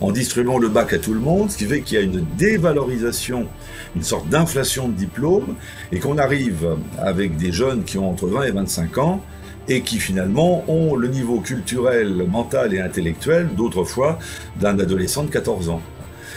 en distribuant le bac à tout le monde, ce qui fait qu'il y a une dévalorisation, une sorte d'inflation de diplômes, et qu'on arrive avec des jeunes qui ont entre 20 et 25 ans, et qui finalement ont le niveau culturel, mental et intellectuel d'autrefois d'un adolescent de 14 ans.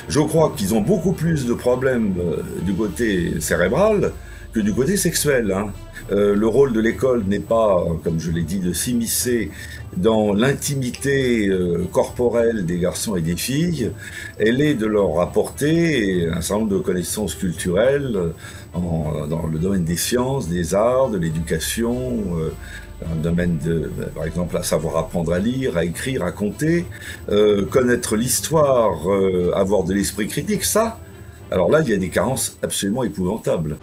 Je crois qu'ils ont beaucoup plus de problèmes euh, du côté cérébral que du côté sexuel. Hein. Euh, le rôle de l'école n'est pas, comme je l'ai dit, de s'immiscer dans l'intimité euh, corporelle des garçons et des filles, elle est de leur apporter un certain nombre de connaissances culturelles dans le domaine des sciences, des arts, de l'éducation, un domaine de, par exemple, à savoir apprendre à lire, à écrire, à compter, euh, connaître l'histoire, euh, avoir de l'esprit critique, ça, alors là, il y a des carences absolument épouvantables.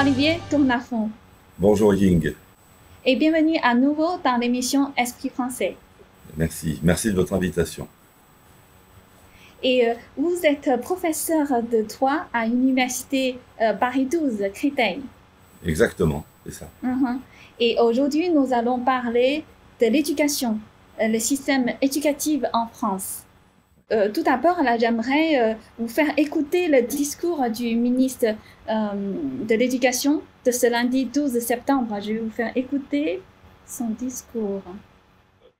Olivier Tournafond. Bonjour Ying. Et bienvenue à nouveau dans l'émission Esprit français. Merci, merci de votre invitation. Et euh, vous êtes professeur de droit à l'université Paris 12 Créteil. Exactement, c'est ça. Uh-huh. Et aujourd'hui, nous allons parler de l'éducation, euh, le système éducatif en France. Euh, tout d'abord, là, j'aimerais euh, vous faire écouter le discours du ministre de l'Éducation de ce lundi 12 septembre. Je vais vous faire écouter son discours.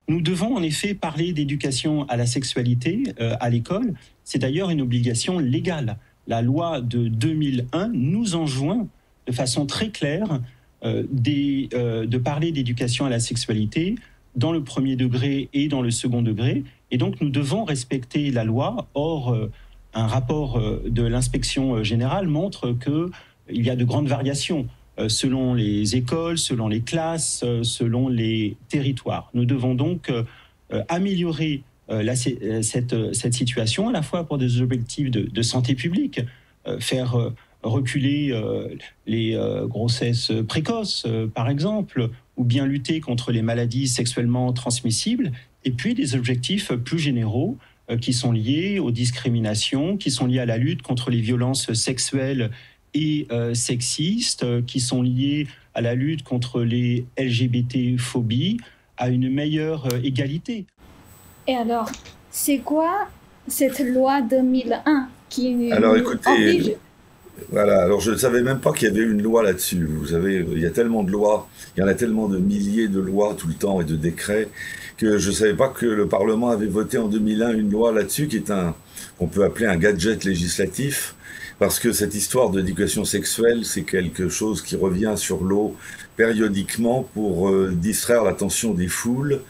Nous devons en effet parler d'éducation à la sexualité à l'école. C'est d'ailleurs une obligation légale. La loi de 2001 nous enjoint de façon très claire euh, euh, de parler d'éducation à la sexualité dans le premier degré et dans le second degré. Et donc nous devons respecter la loi. Or, euh, un rapport de l'inspection générale montre qu'il y a de grandes variations selon les écoles, selon les classes, selon les territoires. Nous devons donc améliorer cette, situation, à la fois pour des objectifs de, santé publique, faire reculer euh, les euh, grossesses précoces, euh, par exemple, ou bien lutter contre les maladies sexuellement transmissibles, et puis des objectifs plus généraux qui sont liés aux discriminations, qui sont liés à la lutte contre les violences sexuelles et sexistes, qui sont liés à la lutte contre les LGBT-phobies, à une meilleure égalité. Et alors, c'est quoi cette loi 2001 qui alors, écoutez, voilà, alors je ne savais même pas qu'il y avait une loi là-dessus. Vous savez, il y a tellement de lois, il y en a tellement de milliers de lois tout le temps et de décrets que je ne savais pas que le Parlement avait voté en 2001 une loi là-dessus qui est un, qu'on peut appeler un gadget législatif parce que cette histoire d'éducation sexuelle, c'est quelque chose qui revient sur l'eau périodiquement pour euh, distraire l'attention des foules,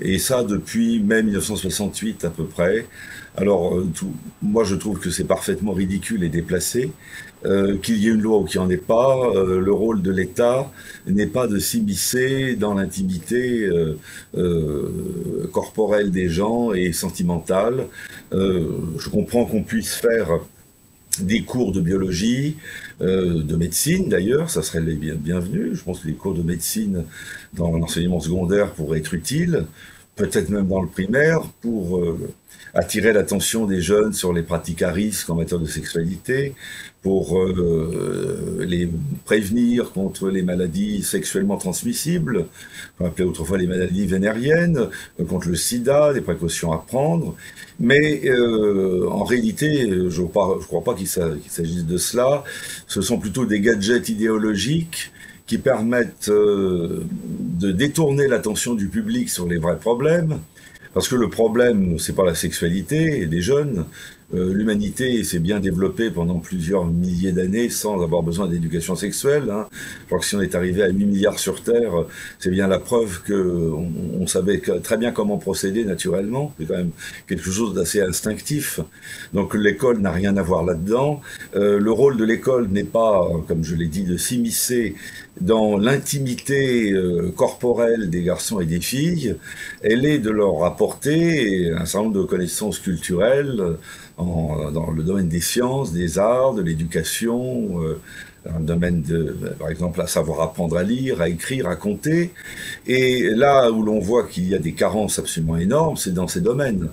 et ça depuis mai 1968 à peu près. Alors, euh, moi je trouve que c'est parfaitement ridicule et déplacé. Euh, qu'il y ait une loi ou qu'il n'y en ait pas, euh, le rôle de l'État n'est pas de s'immiscer dans l'intimité corporelle des gens et sentimentale. je comprends qu'on puisse faire des cours de biologie, de médecine d'ailleurs, ça serait les bienvenus. Je pense que les cours de médecine dans l'enseignement secondaire pourraient être utiles, peut-être même dans le primaire, pour attirer l'attention des jeunes sur les pratiques à risque en matière de sexualité, pour euh, les prévenir contre les maladies sexuellement transmissibles, qu'on appelait autrefois les maladies vénériennes, euh, contre le sida, des précautions à prendre. Mais euh, en réalité, je ne crois pas qu'il s'agisse de cela. Ce sont plutôt des gadgets idéologiques qui permettent de détourner l'attention du public sur les vrais problèmes parce que le problème, c'est pas la sexualité des jeunes. Euh, l'humanité s'est bien développée pendant plusieurs milliers d'années sans avoir besoin d'éducation sexuelle. Hein. Je crois que si on est arrivé à 8 milliards sur Terre, c'est bien la preuve que on, savait très bien comment procéder naturellement. C'est quand même quelque chose d'assez instinctif. Donc l'école n'a rien à voir là-dedans. Euh, le rôle de l'école n'est pas, comme je l'ai dit, de s'immiscer dans l'intimité euh, corporelle des garçons et des filles, elle est de leur apporter un certain nombre de connaissances culturelles en, dans le domaine des sciences, des arts, de l'éducation, euh, un domaine de, par exemple, à savoir apprendre à lire, à écrire, à compter. Et là où l'on voit qu'il y a des carences absolument énormes, c'est dans ces domaines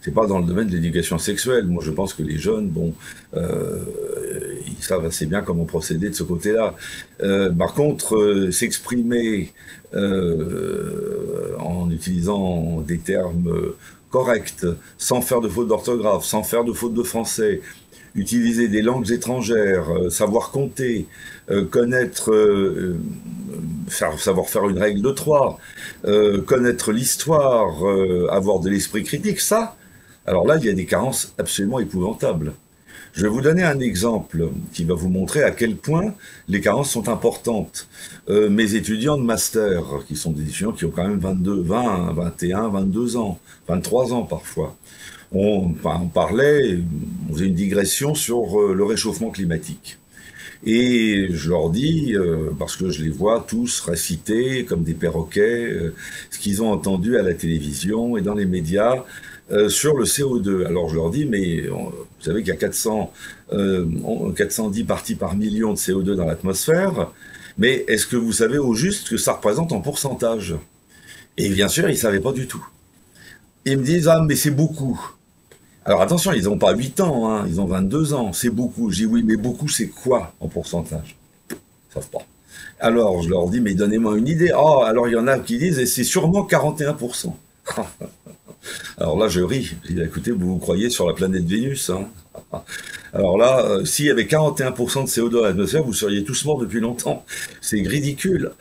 c'est pas dans le domaine de l'éducation sexuelle. Moi, je pense que les jeunes, bon, euh, ils savent assez bien comment procéder de ce côté-là. Euh, par contre, euh, s'exprimer en utilisant des termes corrects, sans faire de faute d'orthographe, sans faire de faute de français, utiliser des langues étrangères, savoir compter, connaître, savoir faire une règle de trois, connaître l'histoire, avoir de l'esprit critique, ça, alors là, il y a des carences absolument épouvantables. Je vais vous donner un exemple qui va vous montrer à quel point les carences sont importantes. Euh, mes étudiants de master, qui sont des étudiants qui ont quand même 22, 20, 21, 22 ans, 23 ans parfois, on, parlait, on faisait une digression sur euh, le réchauffement climatique. Et je leur dis, euh, parce que je les vois tous réciter comme des perroquets, ce qu'ils ont entendu à la télévision et dans les médias, euh, sur le CO2. Alors je leur dis, mais vous savez qu'il y a 400, 410 euh, parties par million de CO2 dans l'atmosphère, mais est-ce que vous savez au juste que ça représente en pourcentage? Et bien sûr, ils ne savaient pas du tout. Ils me disent, ah mais c'est beaucoup. Alors attention, ils n'ont pas 8 ans, hein, ils ont 22 ans, c'est beaucoup. Je dis, oui, mais beaucoup c'est quoi en pourcentage? Ils ne savent pas. Alors je leur dis, mais donnez-moi une idée. oh, alors il y en a qui disent, et c'est sûrement 41%. Alors là, je ris. Je dis, écoutez, vous vous croyez sur la planète Vénus hein Alors là, euh, s'il y avait 41% de CO2 dans l'atmosphère, vous seriez tous morts depuis longtemps. C'est ridicule.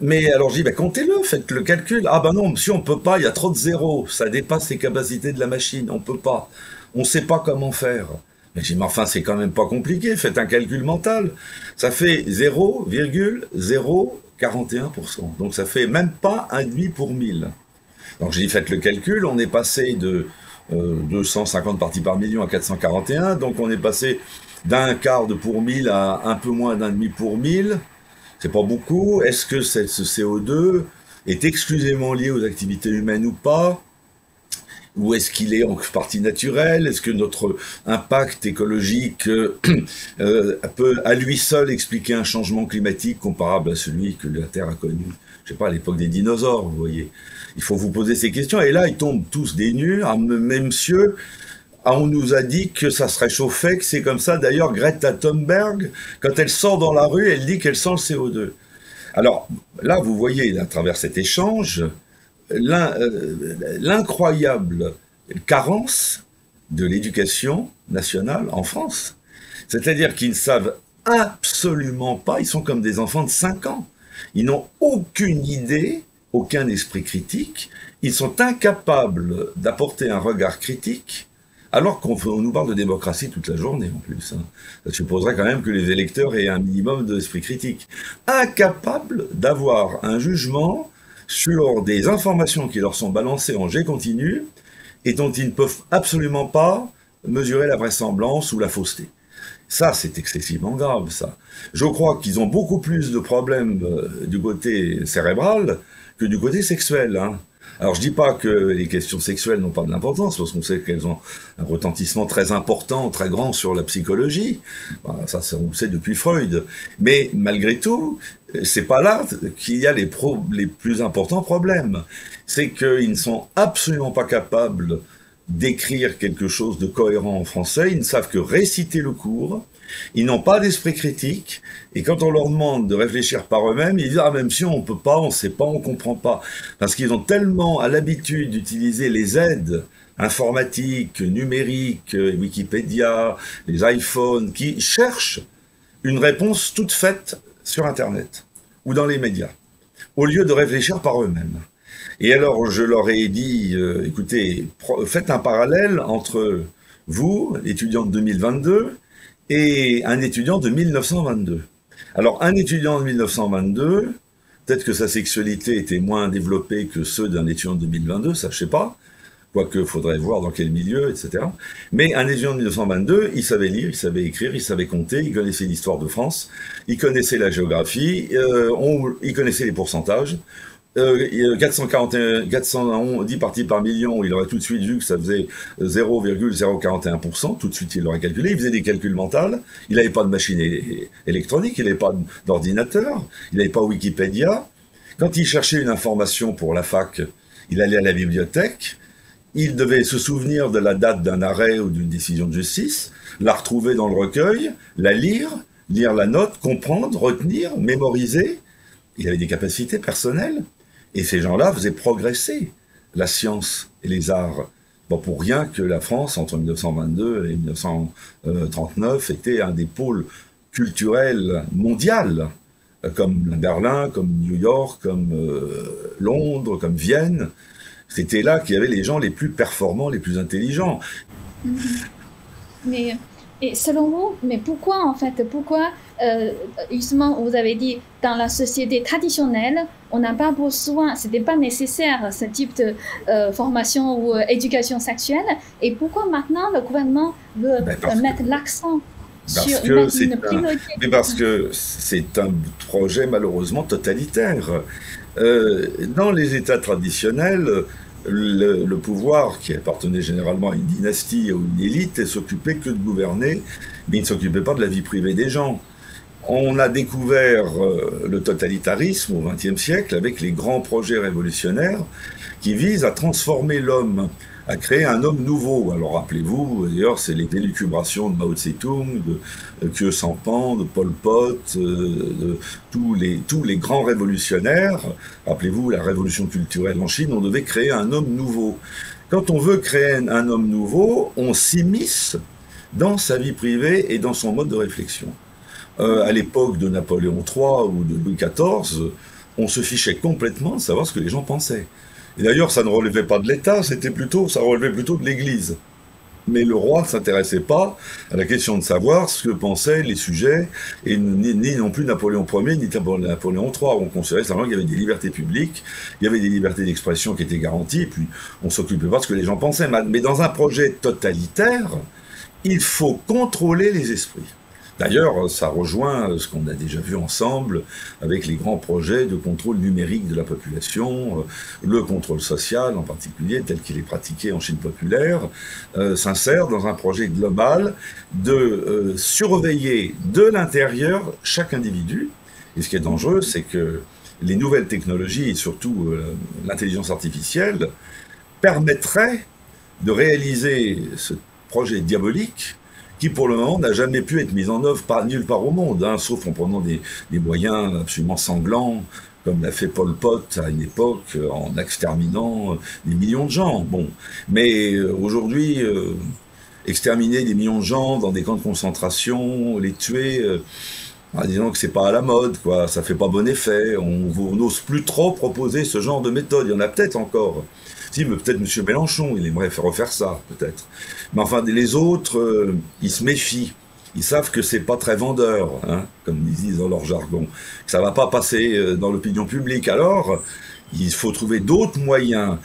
Mais alors je dis, bah, comptez-le, faites le calcul. Ah ben non, monsieur, on peut pas, il y a trop de zéros, ça dépasse les capacités de la machine, on peut pas. On sait pas comment faire. Mais dis, mais enfin, c'est quand même pas compliqué, faites un calcul mental. Ça fait 0,041%. Donc ça fait même pas un demi pour mille. Donc j'ai dit, faites le calcul, on est passé de 250 euh, parties par million à 441, donc on est passé d'un quart de pour mille à un peu moins d'un demi pour mille. C'est pas beaucoup. Est-ce que ce CO2 est exclusivement lié aux activités humaines ou pas? Ou est-ce qu'il est en partie naturelle Est-ce que notre impact écologique euh, euh, peut à lui seul expliquer un changement climatique comparable à celui que la Terre a connu Je sais pas, à l'époque des dinosaures, vous voyez? Il faut vous poser ces questions. Et là, ils tombent tous des nus. Ah, même monsieur, on nous a dit que ça se réchauffait, que c'est comme ça. D'ailleurs, Greta Thunberg, quand elle sort dans la rue, elle dit qu'elle sent le CO2. Alors là, vous voyez, à travers cet échange, euh, l'incroyable carence de l'éducation nationale en France. C'est-à-dire qu'ils ne savent absolument pas, ils sont comme des enfants de 5 ans. Ils n'ont aucune idée aucun esprit critique, ils sont incapables d'apporter un regard critique, alors qu'on nous parle de démocratie toute la journée en plus. Hein. Ça supposerait quand même que les électeurs aient un minimum d'esprit critique. Incapables d'avoir un jugement sur des informations qui leur sont balancées en jet continu et dont ils ne peuvent absolument pas mesurer la vraisemblance ou la fausseté. Ça, c'est excessivement grave, ça. Je crois qu'ils ont beaucoup plus de problèmes euh, du côté cérébral que du côté sexuel. Hein. Alors je dis pas que les questions sexuelles n'ont pas de l'importance, parce qu'on sait qu'elles ont un retentissement très important, très grand sur la psychologie. ça, on le sait depuis Freud. Mais malgré tout, c'est pas là qu'il y a les, les plus importants problèmes. C'est qu'ils ne sont absolument pas capables d'écrire quelque chose de cohérent en français. Ils ne savent que réciter le cours ils n'ont pas d'esprit critique, et quand on leur demande de réfléchir par eux-mêmes, ils disent ah même si on peut pas, on sait pas, on comprend pas, parce qu'ils ont tellement à l'habitude d'utiliser les aides informatiques, numériques, Wikipédia, les iPhones, qui cherchent une réponse toute faite sur Internet ou dans les médias, au lieu de réfléchir par eux-mêmes. Et alors je leur ai dit, euh, écoutez, faites un parallèle entre vous, étudiant de 2022, et un étudiant de 1922. Alors, un étudiant de 1922, peut-être que sa sexualité était moins développée que ceux d'un étudiant de 2022, ça je sais pas, quoique faudrait voir dans quel milieu, etc. Mais un étudiant de 1922, il savait lire, il savait écrire, il savait compter, il connaissait l'histoire de France, il connaissait la géographie, euh, il connaissait les pourcentages, 441, 410 parties par million, il aurait tout de suite vu que ça faisait 0,041%, tout de suite il l'aurait calculé, il faisait des calculs mentaux, il n'avait pas de machine électronique, il n'avait pas d'ordinateur, il n'avait pas Wikipédia. Quand il cherchait une information pour la fac, il allait à la bibliothèque, il devait se souvenir de la date d'un arrêt ou d'une décision de justice, la retrouver dans le recueil, la lire, lire la note, comprendre, retenir, mémoriser. Il avait des capacités personnelles. Et ces gens-là faisaient progresser la science et les arts. Bon, pour rien que la France, entre 1922 et 1939, était un des pôles culturels mondiaux, comme Berlin, comme New York, comme euh, Londres, comme Vienne. C'était là qu'il y avait les gens les plus performants, les plus intelligents. Mais et selon vous, mais pourquoi en fait, pourquoi euh, justement vous avez dit dans la société traditionnelle, on n'a pas besoin, c'était pas nécessaire ce type de euh, formation ou euh, éducation sexuelle, et pourquoi maintenant le gouvernement veut ben, mettre l'accent sur une, priorité? Mais parce que c'est un projet malheureusement totalitaire. dans les États traditionnels, le, pouvoir, qui appartenait généralement à une dynastie ou une élite, s'occupait que de gouverner, mais il ne s'occupait pas de la vie privée des gens. On a découvert euh, le totalitarisme au XXe siècle avec les grands projets révolutionnaires qui visent à transformer l'homme a créé un homme nouveau. Alors rappelez-vous, d'ailleurs, c'est les élucubrations de Mao Tse-tung, de Khieu Sampan, de Pol Pot, euh, de tous les grands révolutionnaires. Rappelez-vous, la révolution culturelle en Chine, on devait créer un homme nouveau. Quand on veut créer un homme nouveau, on s'immisce dans sa vie privée et dans son mode de réflexion. Euh, à l'époque de Napoléon III ou de Louis XIV, on se fichait complètement de savoir ce que les gens pensaient. Et d'ailleurs, ça ne relevait pas de l'État, c'était plutôt, ça relevait plutôt de l'Église. Mais le roi ne s'intéressait pas à la question de savoir ce que pensaient les sujets, et ni, non plus Napoléon Ier, ni Napoléon III. On considérait simplement qu'il y avait des libertés publiques, il y avait des libertés d'expression qui étaient garanties, et puis on s'occupait pas de ce que les gens pensaient. Mais dans un projet totalitaire, il faut contrôler les esprits. D'ailleurs, ça rejoint ce qu'on a déjà vu ensemble avec les grands projets de contrôle numérique de la population, euh, le contrôle social en particulier, tel qu'il est pratiqué en Chine populaire, euh, s'insère dans un projet global de euh, surveiller de l'intérieur chaque individu. Et ce qui est dangereux, c'est que les nouvelles technologies, et surtout l'intelligence artificielle, permettraient de réaliser ce projet diabolique qui pour le moment n'a jamais pu être mise en œuvre par, nulle part au monde, hein, sauf en prenant des, moyens absolument sanglants, comme l'a fait Pol Pot à une époque, en exterminant euh, des millions de gens. Bon, mais euh, aujourd'hui, euh, exterminer des millions de gens dans des camps de concentration, les tuer, disons que c'est pas à la mode, quoi, ça fait pas bon effet. On n'ose plus trop proposer ce genre de méthode. Il y en a peut-être encore. Si, peut-être M. Mélenchon, il aimerait faire refaire ça, peut-être. Mais enfin, les autres, euh, ils se méfient. Ils savent que c'est pas très vendeur, hein, comme ils disent dans leur jargon, que ça va pas passer euh, dans l'opinion publique. Alors, il faut trouver d'autres moyens.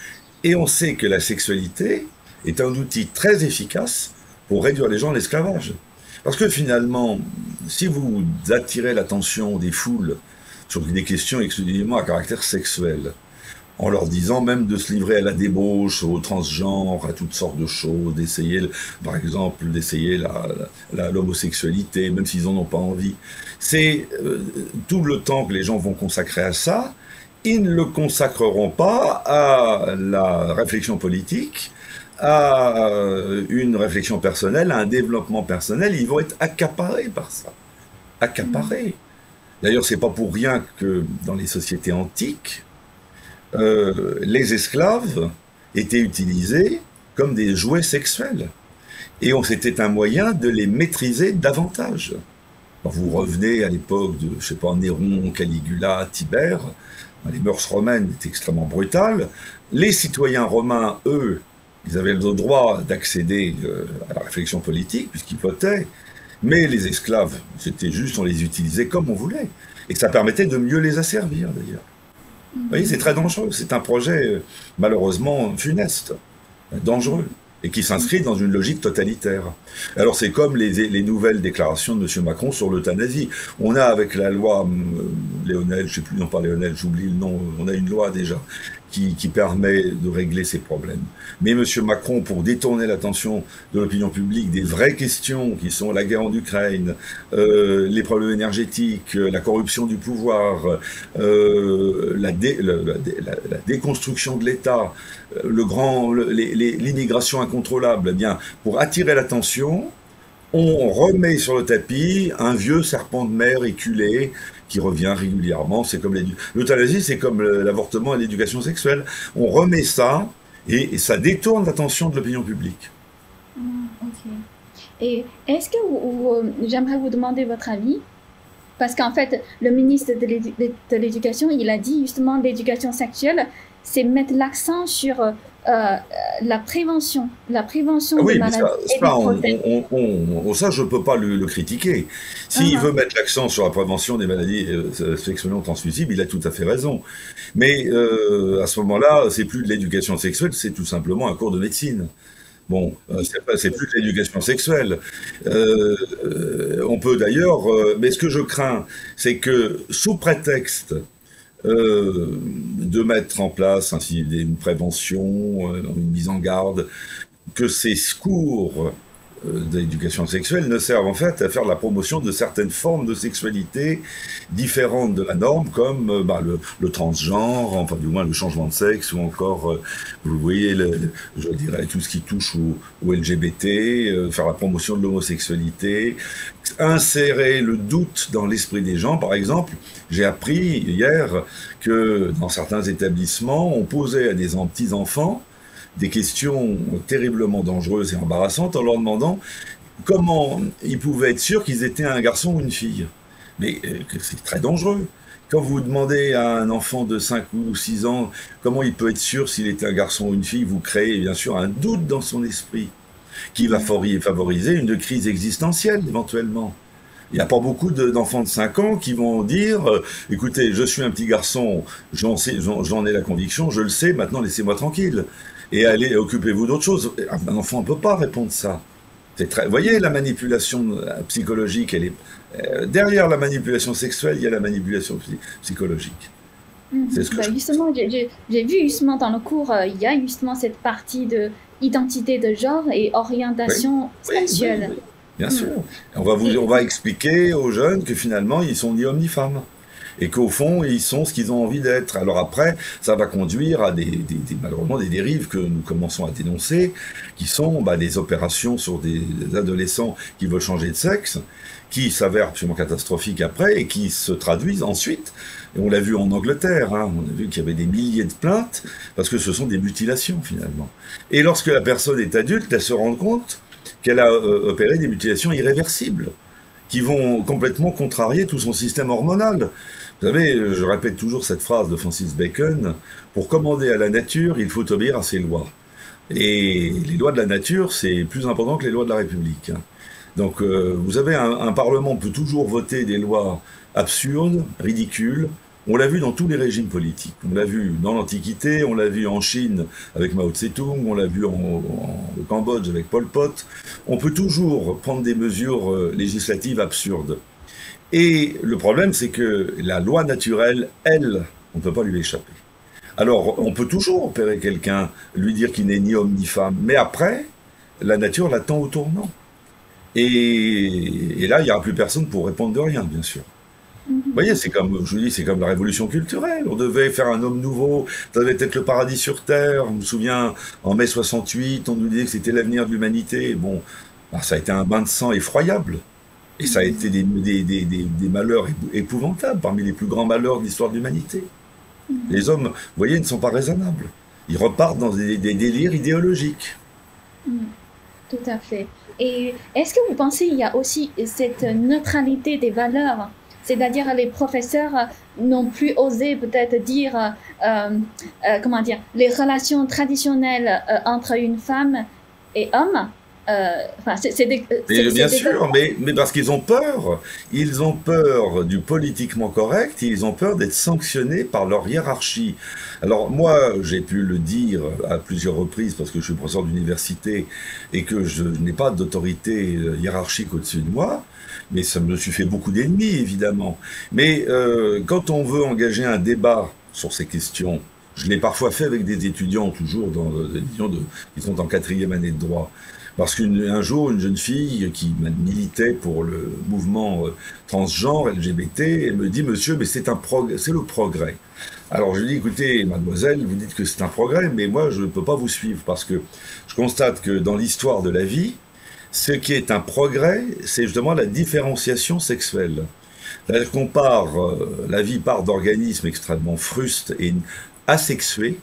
Et on sait que la sexualité est un outil très efficace pour réduire les gens à l'esclavage. Parce que finalement, si vous attirez l'attention des foules sur des questions exclusivement à caractère sexuel, en leur disant même de se livrer à la débauche, au transgenre, à toutes sortes de choses, d'essayer, par exemple, d'essayer l'homosexualité, la, même s'ils n'en ont pas envie. C'est euh, tout le temps que les gens vont consacrer à ça, ils ne le consacreront pas à la réflexion politique, à euh, une réflexion personnelle, à un développement personnel, ils vont être accaparés par ça. Accaparés. D'ailleurs, c'est pas pour rien que dans les sociétés antiques, euh, les esclaves étaient utilisés comme des jouets sexuels. Et c'était un moyen de les maîtriser davantage. vous revenez à l'époque de, je sais pas, Néron, Caligula, Tibère, les mœurs romaines étaient extrêmement brutales. Les citoyens romains, eux, ils avaient le droit d'accéder euh, à la réflexion politique, puisqu'ils votaient. Mais les esclaves, c'était juste, on les utilisait comme on voulait. Et ça permettait de mieux les asservir, d'ailleurs. Vous voyez, c'est très dangereux. C'est un projet, euh, malheureusement, funeste, dangereux, et qui s'inscrit dans une logique totalitaire. Alors, c'est comme les, nouvelles déclarations de M. Macron sur l'euthanasie. On a, avec la loi euh, Léonel, je ne sais plus, non pas Léonel, j'oublie le nom, on a une loi déjà, qui, permet de régler ces problèmes. Mais M. Macron, pour détourner l'attention de l'opinion publique des vraies questions qui sont la guerre en Ukraine, euh, les problèmes énergétiques, la corruption du pouvoir, euh, la, déconstruction de l'État, le grand, l'immigration incontrôlable, eh bien, pour attirer l'attention, on remet sur le tapis un vieux serpent de mer éculé qui revient régulièrement. C'est comme l'euthanasie, c'est comme l'avortement et l'éducation sexuelle. On remet ça et, ça détourne l'attention de l'opinion publique. Ah, et est-ce que euh, j'aimerais vous demander votre avis parce qu'en fait, le ministre de l'éducation, il a dit justement l'éducation sexuelle, c'est mettre l'accent sur euh, la prévention, la prévention ah oui, des maladies ça, on, ça, je ne peux pas le, critiquer. S'il uh-huh. veut mettre l'accent sur la prévention des maladies euh, sexuellement transmissibles, il a tout à fait raison. Mais euh, à ce moment-là, c'est plus de l'éducation sexuelle, c'est tout simplement un cours de médecine. Bon, c'est plus de l'éducation sexuelle. on peut d'ailleurs, mais ce que je crains, c'est que sous prétexte euh, de mettre en place ainsi une prévention, euh, une mise en garde, que ces cours euh, d'éducation sexuelle ne servent en fait à faire la promotion de certaines formes de sexualité différentes de la norme, comme bah, le, transgenre, enfin du moins le changement de sexe, ou encore, vous voyez, le, je dirais tout ce qui touche au, LGBT, faire la promotion de l'homosexualité, insérer le doute dans l'esprit des gens. Par exemple, j'ai appris hier que dans certains établissements, on posait à des petits-enfants des questions terriblement dangereuses et embarrassantes en leur demandant comment ils pouvaient être sûrs qu'ils étaient un garçon ou une fille. Mais euh, c'est très dangereux. Quand vous demandez à un enfant de 5 ou 6 ans comment il peut être sûr s'il est un garçon ou une fille, vous créez bien sûr un doute dans son esprit qui va favoriser une crise existentielle éventuellement. Il n'y a pas beaucoup d'enfants de 5 ans qui vont dire euh, écoutez, je suis un petit garçon, j'en ai la conviction, je le sais, maintenant laissez-moi tranquille. Et allez, occupez-vous d'autre chose. Un enfant ne peut pas répondre ça. Très... Vous voyez, la manipulation euh, psychologique, elle est... Euh, derrière la manipulation sexuelle, il y a la manipulation psychologique. Mhm. Bah, justement, j'ai vu justement dans le cours, il y a justement cette partie de identité de genre et orientation sexuelle. Bien sûr. On va, vous, on va expliquer aux jeunes que finalement, ils sont ni hommes ni femmes. Et qu'au fond, ils sont ce qu'ils ont envie d'être. Alors après, ça va conduire à des, malheureusement des dérives que nous commençons à dénoncer, qui sont bah, des opérations sur des adolescents qui veulent changer de sexe, qui s'avèrent absolument catastrophiques après et qui se traduisent ensuite. Et on l'a vu en Angleterre, hein, on a vu qu'il y avait des milliers de plaintes parce que ce sont des mutilations finalement. Et lorsque la personne est adulte, elle se rend compte qu'elle a euh, opéré des mutilations irréversibles, qui vont complètement contrarier tout son système hormonal. Vous savez, je répète toujours cette phrase de Francis Bacon, pour commander à la nature, il faut obéir à ses lois. Et les lois de la nature, c'est plus important que les lois de la République. Donc euh, vous avez un, Parlement peut toujours voter des lois absurdes, ridicules, on l'a vu dans tous les régimes politiques. On l'a vu dans l'Antiquité, on l'a vu en Chine avec Mao Tse-tung, on l'a vu en, Cambodge avec Pol Pot. On peut toujours prendre des mesures euh, législatives absurdes. Et le problème, c'est que la loi naturelle, elle, on ne peut pas lui échapper. Alors, on peut toujours opérer quelqu'un, lui dire qu'il n'est ni homme ni femme, mais après, la nature l'attend au tournant. Et, là, il n'y aura plus personne pour répondre de rien, bien sûr. Vous voyez, c'est comme, je vous dis, c'est comme la révolution culturelle. On devait faire un homme nouveau, ça devait être le paradis sur Terre. Je me souviens, en mai 68, on nous disait que c'était l'avenir de l'humanité. Bon, ça a été un bain de sang effroyable. Ça a été des, malheurs épouvantables, parmi les plus grands malheurs de l'histoire de l'humanité. Les hommes, vous voyez, ne sont pas raisonnables. Ils repartent dans des, délires idéologiques. Tout à fait. Et est-ce que vous pensez qu'il y a aussi cette neutralité des valeurs? C'est-à-dire les professeurs n'ont plus osé peut-être dire, euh, euh, comment dire, les relations traditionnelles euh, entre une femme et homme? Enfin, c'est bien sûr, mais, mais parce qu'ils ont peur. Ils ont peur du politiquement correct, ils ont peur d'être sanctionnés par leur hiérarchie. Alors moi, j'ai pu le dire à plusieurs reprises parce que je suis professeur d'université et que je n'ai pas d'autorité hiérarchique au-dessus de moi mais ça me suis fait beaucoup d'ennemis, évidemment. Mais euh, quand on veut engager un débat sur ces questions Je l'ai parfois fait avec des étudiants, toujours dans des étudiants de, qui sont en quatrième année de droit. Parce qu'un jour, une jeune fille qui militait pour le mouvement euh, transgenre, LGBT, elle me dit, monsieur, mais c'est un le progrès. Alors je lui dis, écoutez, mademoiselle, vous dites que c'est un progrès, mais moi, je ne peux pas vous suivre parce que je constate que dans l'histoire de la vie, ce qui est un progrès, c'est justement la différenciation sexuelle. C'est-à-dire qu'on part, euh, la vie part d'organismes extrêmement frustes et asexués,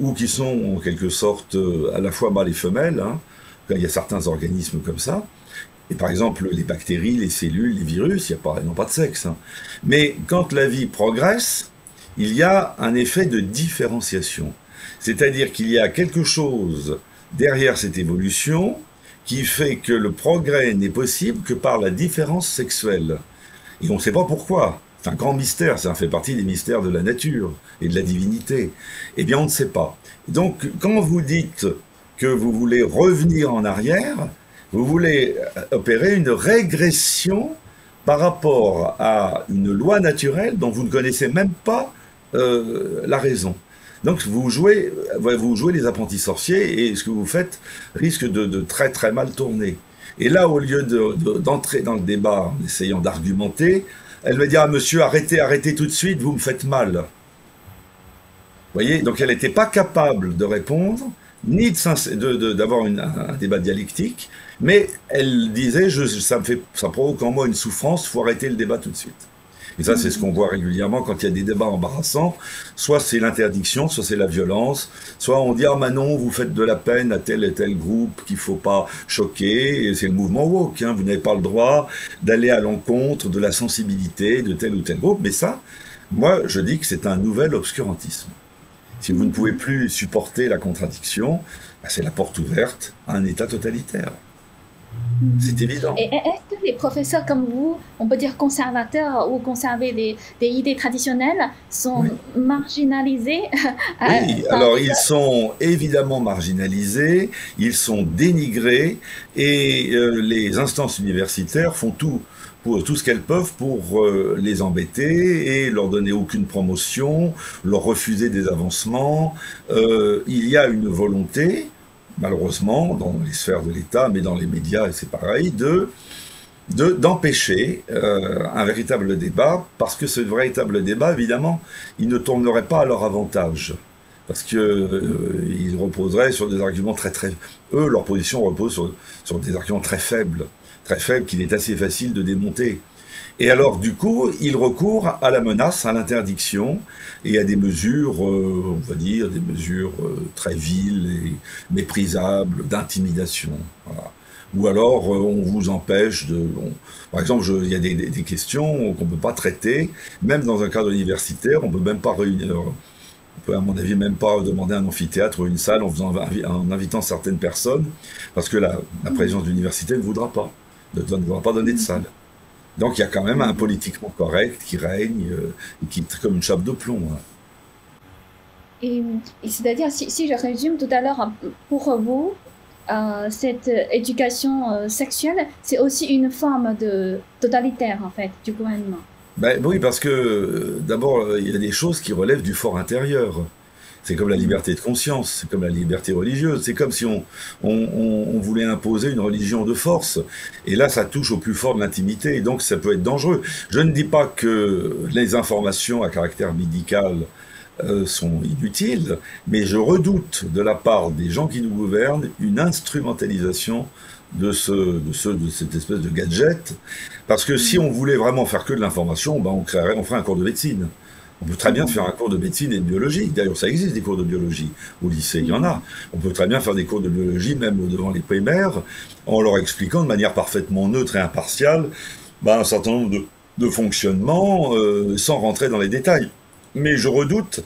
ou qui sont en quelque sorte euh, à la fois mâles et femelles. Hein. Il y a certains organismes comme ça. Et par exemple, les bactéries, les cellules, les virus, il a pas, pas de sexe. Hein. Mais quand la vie progresse, il y a un effet de différenciation. C'est-à-dire qu'il y a quelque chose derrière cette évolution qui fait que le progrès n'est possible que par la différence sexuelle. Et on ne sait pas pourquoi. C'est un grand mystère, ça fait partie des mystères de la nature et de la divinité. Eh bien, on ne sait pas. Donc, quand vous dites que vous voulez revenir en arrière, vous voulez opérer une régression par rapport à une loi naturelle dont vous ne connaissez même pas euh, la raison. Donc vous jouez, vous jouez les apprentis sorciers et ce que vous faites risque de, très très mal tourner. Et là, au lieu d'entrer dans le débat en essayant d'argumenter, elle me dit Ah, monsieur, arrêtez, arrêtez tout de suite, vous me faites mal. Vous voyez? Donc elle n'était pas capable de répondre, ni d'avoir un débat dialectique, mais elle disait ça, me fait, ça provoque en moi une souffrance, il faut arrêter le débat tout de suite. Et ça, c'est ce qu'on voit régulièrement quand il y a des débats embarrassants. Soit c'est l'interdiction, soit c'est la violence, soit on dit ah Manon, vous faites de la peine à tel et tel groupe qu'il faut pas choquer. Et c'est le mouvement woke. Hein. Vous n'avez pas le droit d'aller à l'encontre de la sensibilité de tel ou tel groupe. Mais ça, moi, je dis que c'est un nouvel obscurantisme. Si vous ne pouvez plus supporter la contradiction, bah, c'est la porte ouverte à un État totalitaire. C'est évident. Et est-ce que les professeurs comme vous, on peut dire conservateurs ou conserver des, idées traditionnelles, sont marginalisés Oui, alors ils sont évidemment marginalisés, ils sont dénigrés et euh, les instances universitaires font tout pour tout ce qu'elles peuvent pour euh, les embêter et leur donner aucune promotion, leur refuser des avancements. Euh, il y a une volonté, malheureusement, dans les sphères de l'État, mais dans les médias, et c'est pareil, de d'empêcher euh, un véritable débat, parce que ce véritable débat, évidemment, il ne tournerait pas à leur avantage. Parce qu'ils euh, reposeraient sur des arguments très très... Eux, leur position repose sur, sur des arguments très faibles, très faibles qu'il est assez facile de démonter. Et alors, du coup, il recourt à la menace, à l'interdiction et à des mesures, euh, on va dire, des mesures euh, très viles et méprisables d'intimidation. Ou alors, euh, on vous empêche de... par exemple, il y a des, questions qu'on ne peut pas traiter, même dans un cadre universitaire, on ne peut même pas réunir... On peut, à mon avis, même pas demander un amphithéâtre ou une salle en, invitant certaines personnes, parce que la, la présidence de l'université ne voudra pas, ne, ne voudra pas donner de salle. Donc il y a quand même un politiquement correct qui règne euh, et qui est comme une chape de plomb. Hein. Et, c'est-à-dire, si, je résume tout à l'heure, pour vous, euh, cette éducation euh, sexuelle, c'est aussi une forme de totalitaire, en fait, du gouvernement. Ben, oui, parce que d'abord, il y a des choses qui relèvent du fort intérieur. C'est comme la liberté de conscience, c'est comme la liberté religieuse, c'est comme si on, voulait imposer une religion de force. Et là, ça touche au plus fort de l'intimité, et donc ça peut être dangereux. Je ne dis pas que les informations à caractère médical euh, sont inutiles, mais je redoute de la part des gens qui nous gouvernent une instrumentalisation de cette espèce de gadget, parce que si on voulait vraiment faire que de l'information, ben on créerait, on ferait un cours de médecine. On peut très bien faire un cours de médecine et de biologie. D'ailleurs, ça existe des cours de biologie au lycée, il y en a. On peut très bien faire des cours de biologie, même devant les primaires, en leur expliquant de manière parfaitement neutre et impartiale ben, un certain nombre de, de fonctionnements euh, sans rentrer dans les détails. Mais je redoute,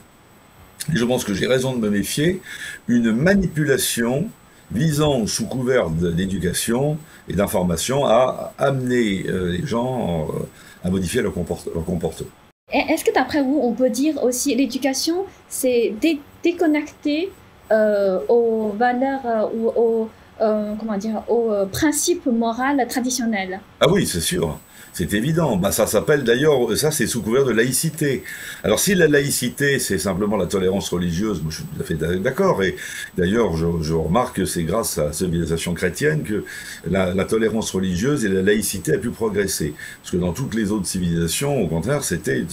et je pense que j'ai raison de me méfier, une manipulation visant, sous couvert d'éducation et d'information, à amener euh, les gens euh, à modifier leur comportement. Est-ce que d'après vous, on peut dire aussi l'éducation, c'est déconnecter euh, aux valeurs euh, ou comment dire, aux principes moraux traditionnels? Ah oui, c'est sûr. C'est évident. Bah, ça s'appelle d'ailleurs, ça c'est sous couvert de laïcité. Alors si la laïcité c'est simplement la tolérance religieuse, moi je suis tout à fait d'accord. Et d'ailleurs je, remarque que c'est grâce à la civilisation chrétienne que la, tolérance religieuse et la laïcité a pu progresser. Parce que dans toutes les autres civilisations, au contraire, c'était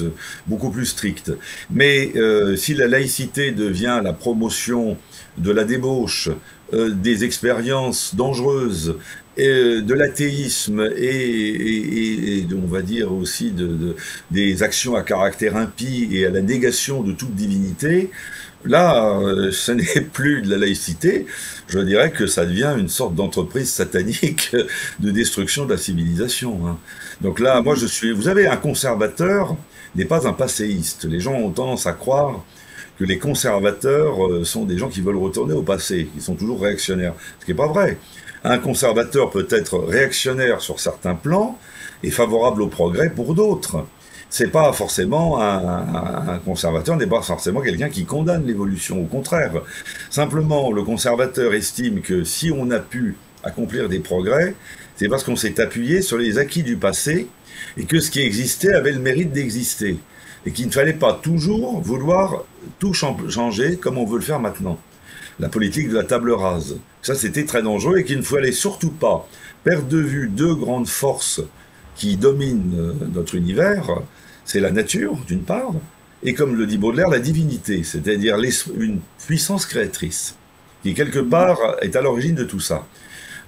beaucoup plus strict. Mais euh, si la laïcité devient la promotion de la débauche, euh, des expériences dangereuses, et de l'athéisme et, on va dire aussi de, des actions à caractère impie et à la négation de toute divinité, là, euh, ce n'est plus de la laïcité, je dirais que ça devient une sorte d'entreprise satanique de destruction de la civilisation. Hein. Donc là, moi je suis... Vous avez un conservateur n'est pas un passéiste. Les gens ont tendance à croire que les conservateurs euh, sont des gens qui veulent retourner au passé, qui sont toujours réactionnaires, ce qui n'est pas vrai. Un conservateur peut être réactionnaire sur certains plans et favorable au progrès pour d'autres. C'est pas forcément un, conservateur n'est pas forcément quelqu'un qui condamne l'évolution. Au contraire, simplement le conservateur estime que si on a pu accomplir des progrès, c'est parce qu'on s'est appuyé sur les acquis du passé et que ce qui existait avait le mérite d'exister et qu'il ne fallait pas toujours vouloir tout changer comme on veut le faire maintenant la politique de la table rase. Ça, c'était très dangereux et qu'il ne fallait surtout pas perdre de vue deux grandes forces qui dominent euh, notre univers. C'est la nature, d'une part, et comme le dit Baudelaire, la divinité, c'est-à-dire une puissance créatrice, qui quelque part est à l'origine de tout ça.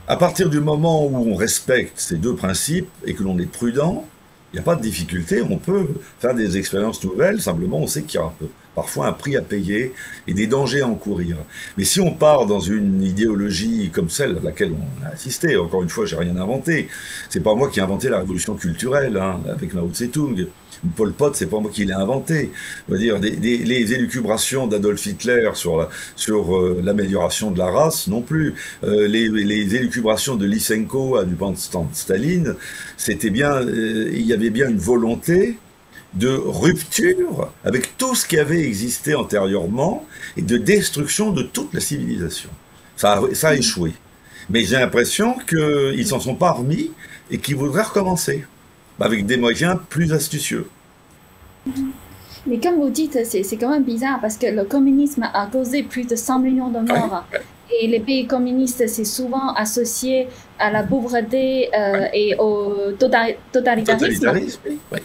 À partir du moment où on respecte ces deux principes et que l'on est prudent, il n'y a pas de difficulté, on peut faire des expériences nouvelles, simplement on sait qu'il y a parfois un prix à payer et des dangers à encourir. Mais si on part dans une idéologie comme celle à laquelle on a assisté, encore une fois, j'ai rien inventé, c'est pas moi qui ai inventé la révolution culturelle hein, avec Mao Tse-tung, Paul Pot, c'est pas moi qui l'ai inventé. On dire, les élucubrations d'Adolf Hitler sur sur euh, l'amélioration de la race, non plus. Euh, les, élucubrations de Lysenko à du de Staline, c'était bien, euh, il y avait bien une volonté de rupture avec tout ce qui avait existé antérieurement et de destruction de toute la civilisation. Ça a, ça a échoué. Mais j'ai l'impression qu'ils s'en sont pas remis et qu'ils voudraient recommencer avec des moyens plus astucieux. Mais comme vous dites, c'est quand même bizarre parce que le communisme a causé plus de 100 millions de morts. Et les pays communistes, c'est souvent associé à la pauvreté euh, et au tota-, totalitarisme. totalitarisme oui.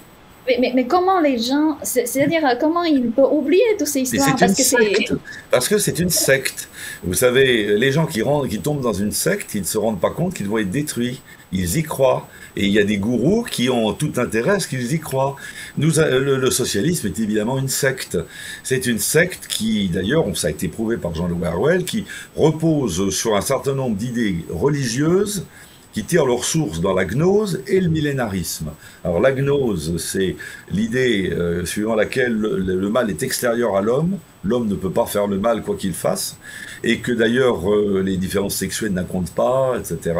Mais, mais, comment les gens, c'est-à-dire comment ils peuvent oublier toutes ces histoires? parce que, parce que c'est une secte. Vous savez, les gens qui, rentrent, qui tombent dans une secte, ils ne se rendent pas compte qu'ils vont être détruits. Ils y croient. Et il y a des gourous qui ont tout intérêt à ce qu'ils y croient. Nous, le, socialisme est évidemment une secte. C'est une secte qui, d'ailleurs, ça a été prouvé par Jean-Louis Harwell, qui repose sur un certain nombre d'idées religieuses qui tirent leur source dans la gnose et le millénarisme. Alors la gnose, c'est l'idée euh, suivant laquelle le, mal est extérieur à l'homme, l'homme ne peut pas faire le mal quoi qu'il fasse, et que d'ailleurs euh, les différences sexuelles n'accordent pas, etc.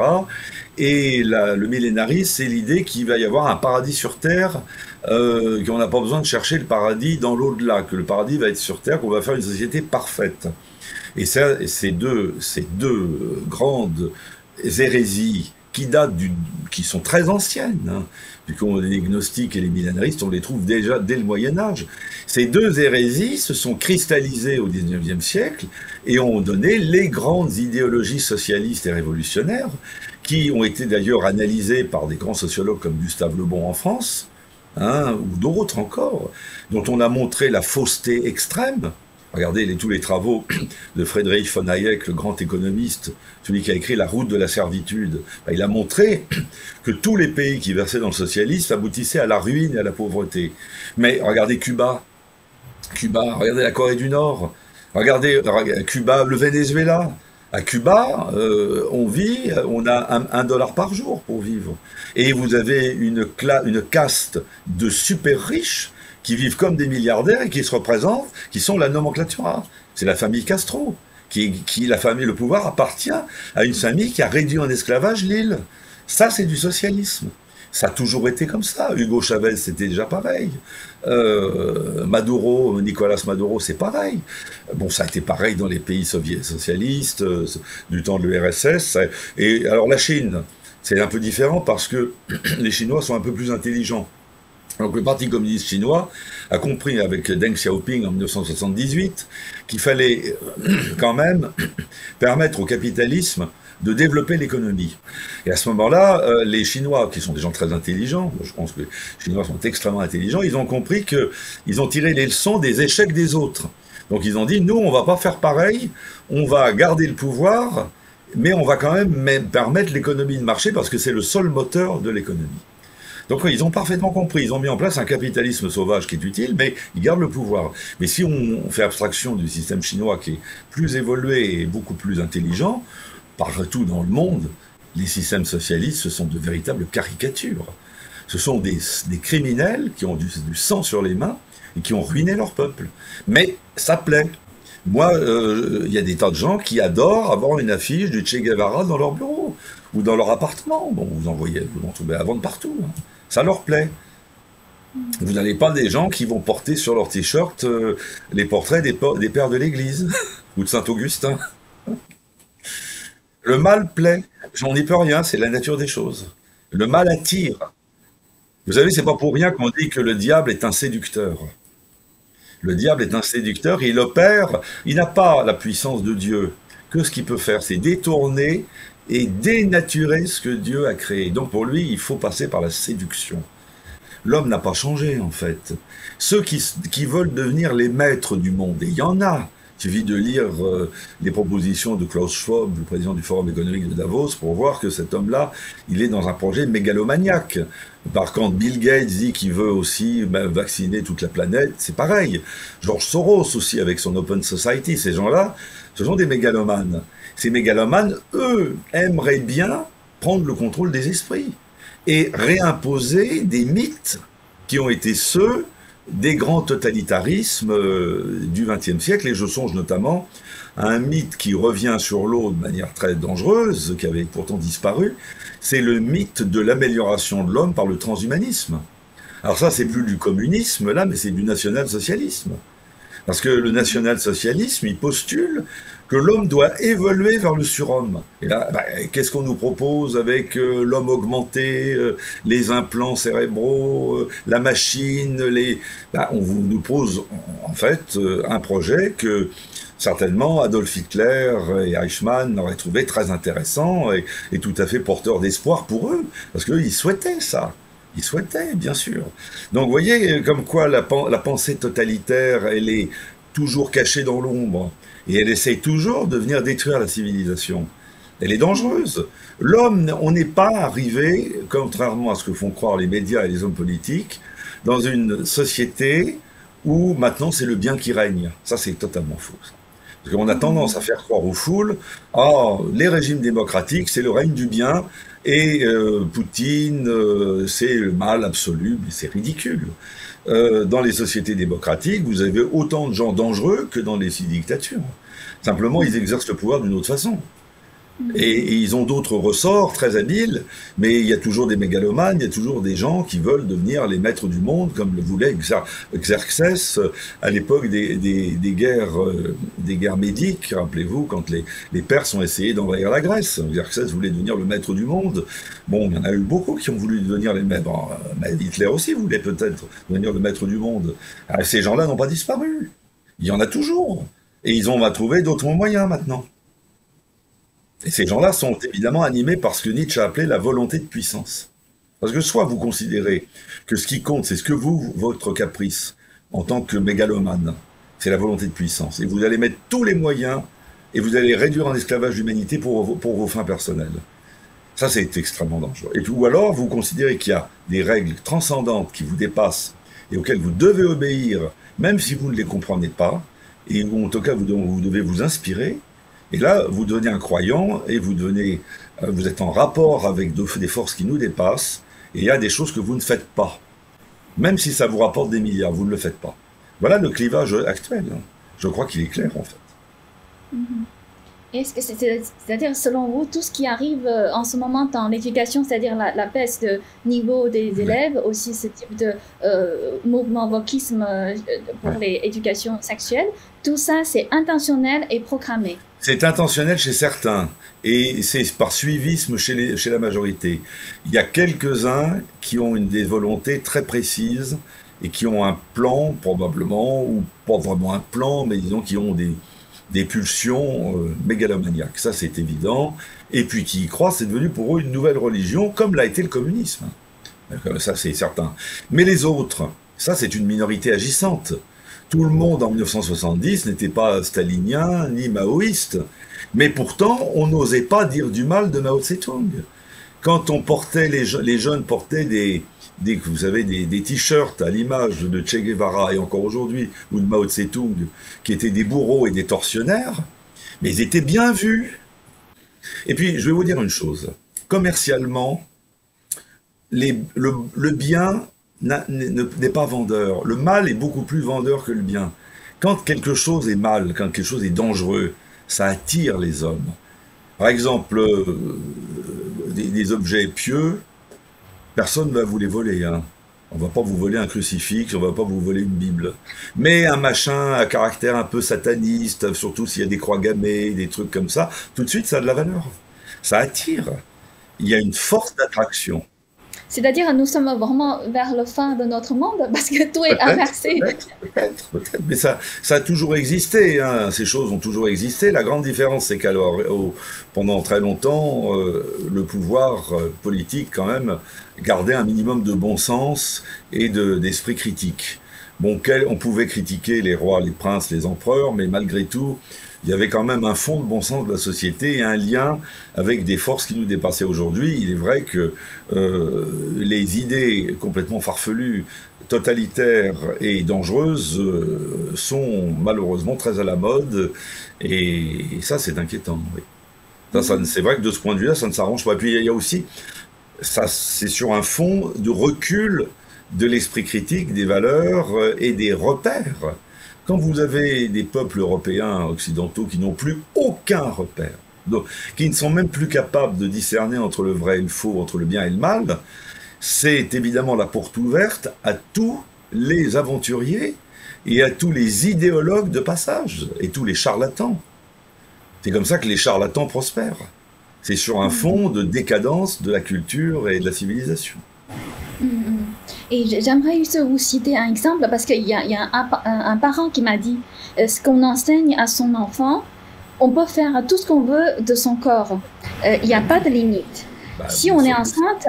Et le millénarisme, c'est l'idée qu'il va y avoir un paradis sur Terre, euh, qu'on n'a pas besoin de chercher le paradis dans l'au-delà, que le paradis va être sur Terre, qu'on va faire une société parfaite. Et ces deux, ces deux grandes hérésies qui datent qui sont très anciennes, hein, puisqu'on les gnostiques et les millénaristes, on les trouve déjà dès le Moyen Âge. Ces deux hérésies se sont cristallisées au XIXe siècle et ont donné les grandes idéologies socialistes et révolutionnaires, qui ont été d'ailleurs analysées par des grands sociologues comme Gustave Le Bon en France, hein, ou d'autres encore, dont on a montré la fausseté extrême. Regardez tous les travaux de Frédéric von Hayek, le grand économiste, celui qui a écrit La route de la servitude. Ben, il a montré que tous les pays qui versaient dans le socialisme aboutissaient à la ruine et à la pauvreté. Mais regardez Cuba, Cuba, regardez la Corée du Nord, regardez, Cuba, le Venezuela. À Cuba, euh, on vit, on a un, dollar par jour pour vivre. Et vous avez une caste de super riches qui vivent comme des milliardaires et qui se représentent, qui sont la nomenclature. C'est la famille Castro, qui, qui, la famille, le pouvoir appartient à une famille qui a réduit en esclavage l'île. Ça, c'est du socialisme. Ça a toujours été comme ça. Hugo Chavez, c'était déjà pareil. Euh, Maduro, Nicolas Maduro, c'est pareil. Bon, ça a été pareil dans les pays socialistes euh, du temps de l'URSS. Et alors la Chine, c'est un peu différent parce que les Chinois sont un peu plus intelligents. Donc le Parti communiste chinois a compris avec Deng Xiaoping en 1978 qu'il fallait euh, quand même permettre au capitalisme de développer l'économie. Et à ce moment-là, euh, les Chinois, qui sont des gens très intelligents, je pense que les Chinois sont extrêmement intelligents, ils ont compris qu'ils ont tiré les leçons des échecs des autres. Donc ils ont dit, nous, on va pas faire pareil, on va garder le pouvoir, mais on va quand même permettre l'économie de marcher parce que c'est le seul moteur de l'économie. Donc ils ont parfaitement compris, ils ont mis en place un capitalisme sauvage qui est utile, mais ils gardent le pouvoir. Mais si on fait abstraction du système chinois qui est plus évolué et beaucoup plus intelligent, partout dans le monde, les systèmes socialistes, ce sont de véritables caricatures. Ce sont des, criminels qui ont du, sang sur les mains et qui ont ruiné leur peuple. Mais ça plaît. Moi, euh, il y a des tas de gens qui adorent avoir une affiche du Che Guevara dans leur bureau ou dans leur appartement. Bon, vous en voyez, vous en trouvez avant de partout. Hein. Ça leur plaît. Vous n'avez pas des gens qui vont porter sur leur t-shirt euh, les portraits des, pères de l'Église ou de Saint-Augustin. Le mal plaît. J'en ai peux rien, c'est la nature des choses. Le mal attire. Vous savez, c'est pas pour rien qu'on dit que le diable est un séducteur. Le diable est un séducteur, il opère, il n'a pas la puissance de Dieu. Que ce qu'il peut faire, c'est détourner et dénaturer ce que Dieu a créé. Donc pour lui, il faut passer par la séduction. L'homme n'a pas changé en fait. Ceux qui, qui veulent devenir les maîtres du monde, et il y en a, il suffit de lire euh, les propositions de Klaus Schwab, le président du Forum économique de Davos, pour voir que cet homme-là, il est dans un projet mégalomaniaque. Par contre, Bill Gates dit qu'il veut aussi ben, vacciner toute la planète, c'est pareil. George Soros aussi avec son Open Society, ces gens-là, ce sont des mégalomanes. Ces mégalomanes, eux, aimeraient bien prendre le contrôle des esprits et réimposer des mythes qui ont été ceux des grands totalitarismes euh, du XXe siècle, et je songe notamment à un mythe qui revient sur l'eau de manière très dangereuse, qui avait pourtant disparu, c'est le mythe de l'amélioration de l'homme par le transhumanisme. Alors ça, c'est plus du communisme, là, mais c'est du national-socialisme. Parce que le national-socialisme, il postule que l'homme doit évoluer vers le surhomme. Et là, bah, qu'est-ce qu'on nous propose avec euh, l'homme augmenté, euh, les implants cérébraux, euh, la machine, les... Bah, on vous, nous pose en fait un projet que certainement Adolf Hitler et Eichmann auraient trouvé très intéressant et, tout à fait porteur d'espoir pour eux, parce qu'eux, ils souhaitaient ça. Ils souhaitaient, bien sûr. Donc, vous voyez, comme quoi la pensée totalitaire, elle est toujours cachée dans l'ombre. Et elle essaye toujours de venir détruire la civilisation. Elle est dangereuse. L'homme, on n'est pas arrivé, contrairement à ce que font croire les médias et les hommes politiques, dans une société où maintenant c'est le bien qui règne. Ça, c'est totalement faux. Parce qu'on a tendance à faire croire aux foules, ah, les régimes démocratiques, c'est le règne du bien, et euh, Poutine, euh, c'est le mal absolu, mais c'est ridicule. Euh, dans les sociétés démocratiques, vous avez autant de gens dangereux que dans les dictatures. Simplement, ils exercent le pouvoir d'une autre façon. Et, ils ont d'autres ressorts très habiles, mais il y a toujours des mégalomanes, il y a toujours des gens qui veulent devenir les maîtres du monde, comme le voulait Xerxès à l'époque des, guerres, euh, des guerres médiques. Rappelez-vous, quand les, les Perses ont essayé d'envahir la Grèce, Xerxès voulait devenir le maître du monde. Bon, il y en a eu beaucoup qui ont voulu devenir les maîtres. Hitler aussi voulait peut-être devenir le maître du monde. Ah, ces gens-là n'ont pas disparu. Il y en a toujours. Et ils ont trouvé d'autres moyens maintenant. Et ces gens-là sont évidemment animés par ce que Nietzsche a appelé la volonté de puissance. Parce que soit vous considérez que ce qui compte, c'est ce que vous, votre caprice, en tant que mégalomane, c'est la volonté de puissance. Et vous allez mettre tous les moyens et vous allez réduire en esclavage l'humanité pour, vos, fins personnelles. Ça, c'est extrêmement dangereux. Et ou alors, vous considérez qu'il y a des règles transcendantes qui vous dépassent et auxquelles vous devez obéir, même si vous ne les comprenez pas, et en tout cas, vous devez vous inspirer, et là, vous devenez un croyant et vous euh, êtes en rapport avec des forces qui nous dépassent. Et il y a des choses que vous ne faites pas, même si ça vous rapporte des milliards, vous ne le faites pas. Voilà le clivage actuel. Hein. Je crois qu'il est clair en fait. Mm-hmm. Est-ce que c'est-à-dire, selon vous, tout ce qui arrive euh, en ce moment dans l'éducation, c'est-à-dire la, baisse de niveau des élèves, aussi ce type de euh, mouvement wokisme euh, pour les éducations sexuelles, tout ça, c'est intentionnel et programmé. C'est intentionnel chez certains. Et c'est par suivisme chez, chez la majorité. Il y a quelques-uns qui ont une des volontés très précises et qui ont un plan, probablement, ou pas vraiment un plan, mais disons qui ont des, des pulsions euh, mégalomaniaques. Ça, c'est évident. Et puis qui y croient, c'est devenu pour eux une nouvelle religion, comme l'a été le communisme. Ça, c'est certain. Mais les autres, ça, c'est une minorité agissante. Tout le monde en 1970 n'était pas stalinien ni maoïste. Mais pourtant, on n'osait pas dire du mal de Mao Tse-tung. Quand on portait, les, les jeunes portaient des, dès que vous avez des, t-shirts à l'image de Che Guevara et encore aujourd'hui, ou de Mao Tse-tung, qui étaient des bourreaux et des tortionnaires, mais ils étaient bien vus. Et puis, je vais vous dire une chose. Commercialement, le, bien n'est pas vendeur. Le mal est beaucoup plus vendeur que le bien. Quand quelque chose est mal, quand quelque chose est dangereux, ça attire les hommes. Par exemple, euh, des objets pieux, Personne ne va vous les voler. Hein. On va pas vous voler un crucifix, on va pas vous voler une Bible. Mais un machin à caractère un peu sataniste, surtout s'il y a des croix gammées, des trucs comme ça, tout de suite ça a de la valeur. Ça attire. Il y a une force d'attraction. C'est-à-dire, nous sommes vraiment vers le fin de notre monde parce que tout est inversé. Peut-être, peut-être, mais ça, ça a toujours existé. Hein. Ces choses ont toujours existé. La grande différence, c'est qu'alors, pendant très longtemps, euh, le pouvoir euh, politique, quand même, gardait un minimum de bon sens et d'esprit critique. On pouvait critiquer les rois, les princes, les empereurs, mais malgré tout, il y avait quand même un fond de bon sens de la société et un lien avec des forces qui nous dépassaient aujourd'hui. Il est vrai que euh, les idées complètement farfelues, totalitaires et dangereuses euh, sont malheureusement très à la mode et, ça c'est inquiétant. C'est vrai que de ce point de vue-là, ça ne s'arrange pas. Et puis il y a aussi, ça c'est sur un fond de recul de l'esprit critique, des valeurs euh, et des repères. Quand vous avez des peuples européens occidentaux qui n'ont plus aucun repère, donc, qui ne sont même plus capables de discerner entre le vrai et le faux, entre le bien et le mal, c'est évidemment la porte ouverte à tous les aventuriers et à tous les idéologues de passage et tous les charlatans. C'est comme ça que les charlatans prospèrent. C'est sur un fond de décadence de la culture et de la civilisation. Mm-hmm. Et j'aimerais juste vous citer un exemple parce qu'il y a, y a un, parent qui m'a dit euh, ce qu'on enseigne à son enfant, on peut faire tout ce qu'on veut de son corps. Euh, il n'y a pas de limite. Bah, si on est enceinte,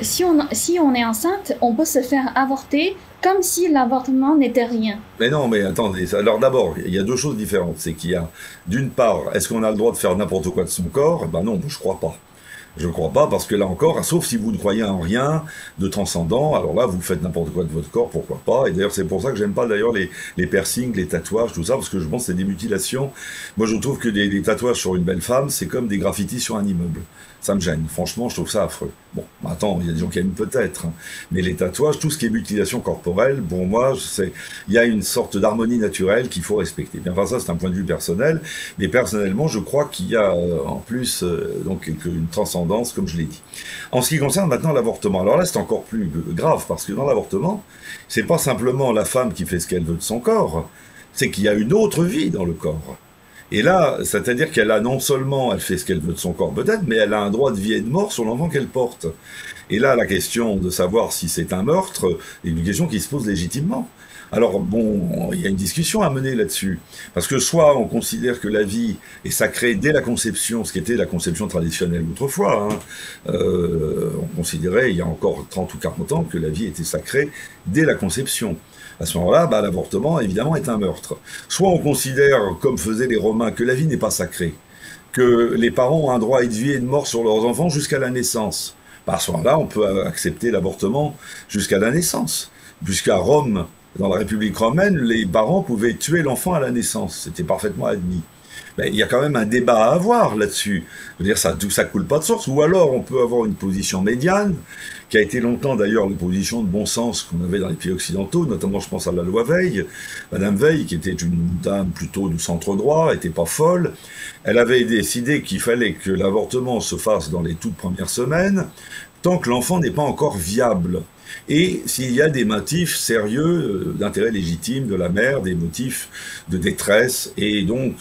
si on, si on est enceinte, on peut se faire avorter comme si l'avortement n'était rien. Mais non, mais attendez, alors d'abord, il y a deux choses différentes. C'est qu'il y a, d'une part, est-ce qu'on a le droit de faire n'importe quoi de son corps? Ben non, je crois pas. Je ne crois pas, parce que là encore, sauf si vous ne croyez en rien de transcendant, alors là, vous faites n'importe quoi de votre corps, pourquoi pas. Et d'ailleurs, c'est pour ça que j'aime pas d'ailleurs les, les piercings, les tatouages, tout ça, parce que je pense que c'est des mutilations. Moi, je trouve que des, des tatouages sur une belle femme, c'est comme des graffitis sur un immeuble ça me gêne. Franchement, je trouve ça affreux. Bon, attends, il y a des gens qui aiment peut-être, hein. mais les tatouages, tout ce qui est mutilation corporelle, pour moi, c'est, il y a une sorte d'harmonie naturelle qu'il faut respecter. Bien, enfin, ça, c'est un point de vue personnel, mais personnellement, je crois qu'il y a euh, en plus euh, donc une transcendance, comme je l'ai dit. En ce qui concerne maintenant l'avortement, alors là, c'est encore plus grave parce que dans l'avortement, c'est pas simplement la femme qui fait ce qu'elle veut de son corps, c'est qu'il y a une autre vie dans le corps. Et là, c'est-à-dire qu'elle a non seulement, elle fait ce qu'elle veut de son corps peut-être, mais elle a un droit de vie et de mort sur l'enfant qu'elle porte. Et là, la question de savoir si c'est un meurtre est une question qui se pose légitimement. Alors bon, il y a une discussion à mener là-dessus. Parce que soit on considère que la vie est sacrée dès la conception, ce qui était la conception traditionnelle autrefois. Hein. Euh, on considérait, il y a encore 30 ou 40 ans, que la vie était sacrée dès la conception à ce moment-là, bah, l'avortement, évidemment, est un meurtre. Soit on considère, comme faisaient les Romains, que la vie n'est pas sacrée, que les parents ont un droit de vie et de mort sur leurs enfants jusqu'à la naissance. Bah, à ce moment-là, on peut accepter l'avortement jusqu'à la naissance. Puisqu'à Rome, dans la République romaine, les parents pouvaient tuer l'enfant à la naissance. C'était parfaitement admis. il y a quand même un débat à avoir là-dessus. Dire, ça, ça coule pas de source. Ou alors, on peut avoir une position médiane, qui a été longtemps d'ailleurs une position de bon sens qu'on avait dans les pays occidentaux, notamment je pense à la loi Veil. Madame Veil, qui était une dame plutôt du centre droit, était pas folle. Elle avait décidé qu'il fallait que l'avortement se fasse dans les toutes premières semaines, tant que l'enfant n'est pas encore viable. Et s'il y a des motifs sérieux euh, d'intérêt légitime de la mère, des motifs de détresse, et donc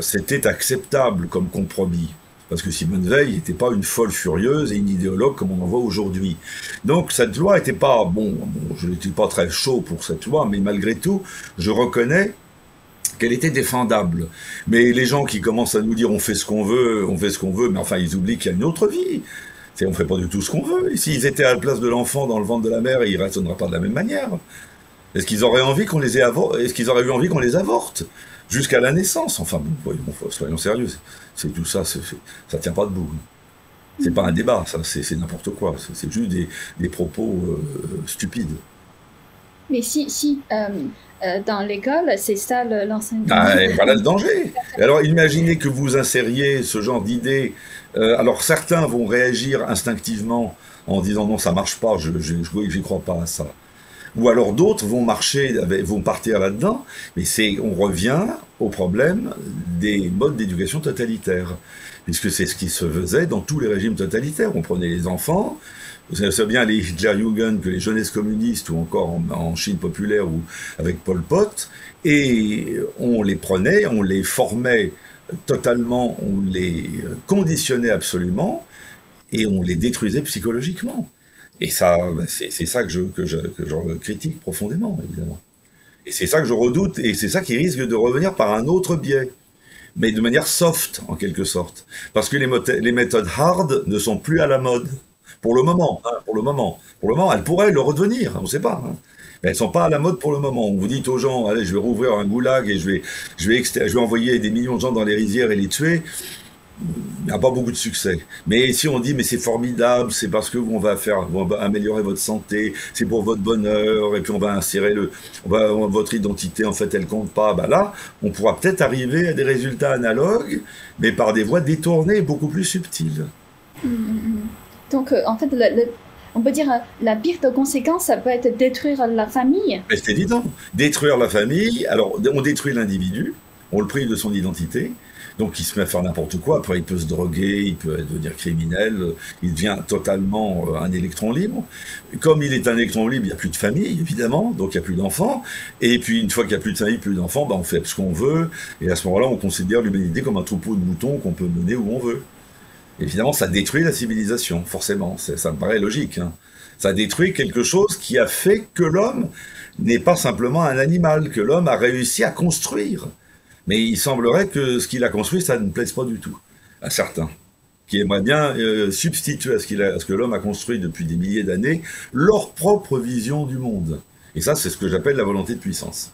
c'était acceptable comme compromis. Parce que Simone Veil n'était pas une folle furieuse et une idéologue comme on en voit aujourd'hui. Donc cette loi n'était pas, bon, je n'étais pas très chaud pour cette loi, mais malgré tout, je reconnais qu'elle était défendable. Mais les gens qui commencent à nous dire on fait ce qu'on veut, on fait ce qu'on veut, mais enfin ils oublient qu'il y a une autre vie. On ne fait pas du tout ce qu'on veut. Et s'ils étaient à la place de l'enfant dans le ventre de la mère, ils ne raisonneraient pas de la même manière. Est-ce qu'ils auraient envie qu'on les ait Est-ce qu'ils auraient eu envie qu'on les avorte jusqu'à la naissance? Enfin, bon, soyons sérieux. C'est tout ça, ça tient pas debout. C'est pas un débat, ça, c'est n'importe quoi. C'est juste des, propos euh, stupides. Mais si, si euh, euh, dans l'école, c'est ça l'enseignement. Ah, voilà le danger. Alors imaginez que vous insériez ce genre d'idées. alors certains vont réagir instinctivement en disant non, ça marche pas, je n'y crois pas à ça ou alors d'autres vont marcher, vont partir là-dedans, mais c'est, on revient au problème des modes d'éducation totalitaire, puisque c'est ce qui se faisait dans tous les régimes totalitaires. On prenait les enfants, vous savez bien les Hitlerjugend que les jeunesses communistes ou encore en, Chine populaire ou avec Pol Pot, et on les prenait, on les formait totalement, on les conditionnait absolument, et on les détruisait psychologiquement. Et ça, ben, c'est ça que je, que, je, que je critique profondément, évidemment. Et c'est ça que je redoute, et c'est ça qui risque de revenir par un autre biais, mais de manière soft, en quelque sorte. Parce que les, les méthodes hard ne sont plus à la mode. Pour le moment, hein, pour le moment. Pour le moment, elles pourraient le redevenir, on ne sait pas. Hein. Mais elles sont pas à la mode pour le moment. Vous dites aux gens, allez, je vais rouvrir un goulag et je vais, je vais, je vais envoyer des millions de gens dans les rizières et les tuer il n'y a pas beaucoup de succès. Mais si on dit, mais c'est formidable, c'est parce que on va faire, on va améliorer votre santé, c'est pour votre bonheur, et puis on va insérer le, votre identité, en fait, elle compte pas. Bah là, on pourra peut-être arriver à des résultats analogues, mais par des voies détournées, beaucoup plus subtiles. Mmh, mmh, mmh. Donc, euh, en fait, on peut dire la pire conséquence, ça peut être détruire la famille. C'est évident. Détruire la famille, alors on détruit l'individu, on le prive de son identité, donc il se met à faire n'importe quoi. Après, il peut se droguer, il peut devenir criminel. Il devient totalement euh, un électron libre. Comme il est un électron libre, il n'y a plus de famille, évidemment, donc il n'y a plus d'enfants. Et puis une fois qu'il n'y a plus de famille, plus d'enfants, bah, on fait ce qu'on veut. Et à ce moment-là, on considère l'humanité comme un troupeau de moutons qu'on peut mener où on veut. Évidemment, ça détruit la civilisation, forcément. Ça me paraît logique. Hein. Ça détruit quelque chose qui a fait que l'homme n'est pas simplement un animal, que l'homme a réussi à construire. Mais il semblerait que ce qu'il a construit, ça ne plaise pas du tout à certains, qui aimeraient bien euh, substituer à ce, que l'homme a construit depuis des milliers d'années leur propre vision du monde. Et ça, c'est ce que j'appelle la volonté de puissance.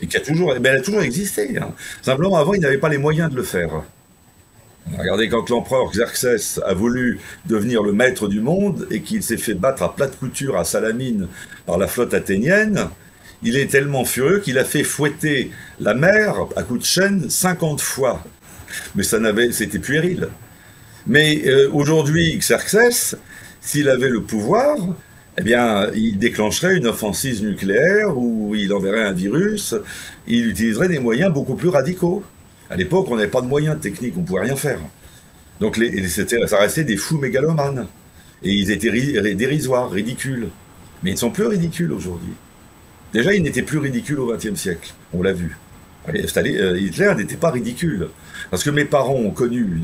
Et qui a toujours, elle a toujours existé. Hein. Simplement, avant, il n'avait pas les moyens de le faire. Regardez, quand l'empereur Xerxès a voulu devenir le maître du monde et qu'il s'est fait battre à plate couture à Salamine par la flotte athénienne, il est tellement furieux qu'il a fait fouetter la mer à coups de chaîne 50 fois. Mais ça n'avait, c'était puéril. Mais euh, aujourd'hui, Xerxes, s'il avait le pouvoir, eh bien, il déclencherait une offensive nucléaire ou il enverrait un virus. Il utiliserait des moyens beaucoup plus radicaux. À l'époque, on n'avait pas de moyens techniques, on pouvait rien faire. Donc, ça restait des fous mégalomanes. Et ils étaient dérisoires, ridicules. Mais ils ne sont plus ridicules aujourd'hui. Déjà, il n'était plus ridicule au XXe siècle, on l'a vu. Euh, Hitler n'était pas ridicule. Parce que mes parents ont connu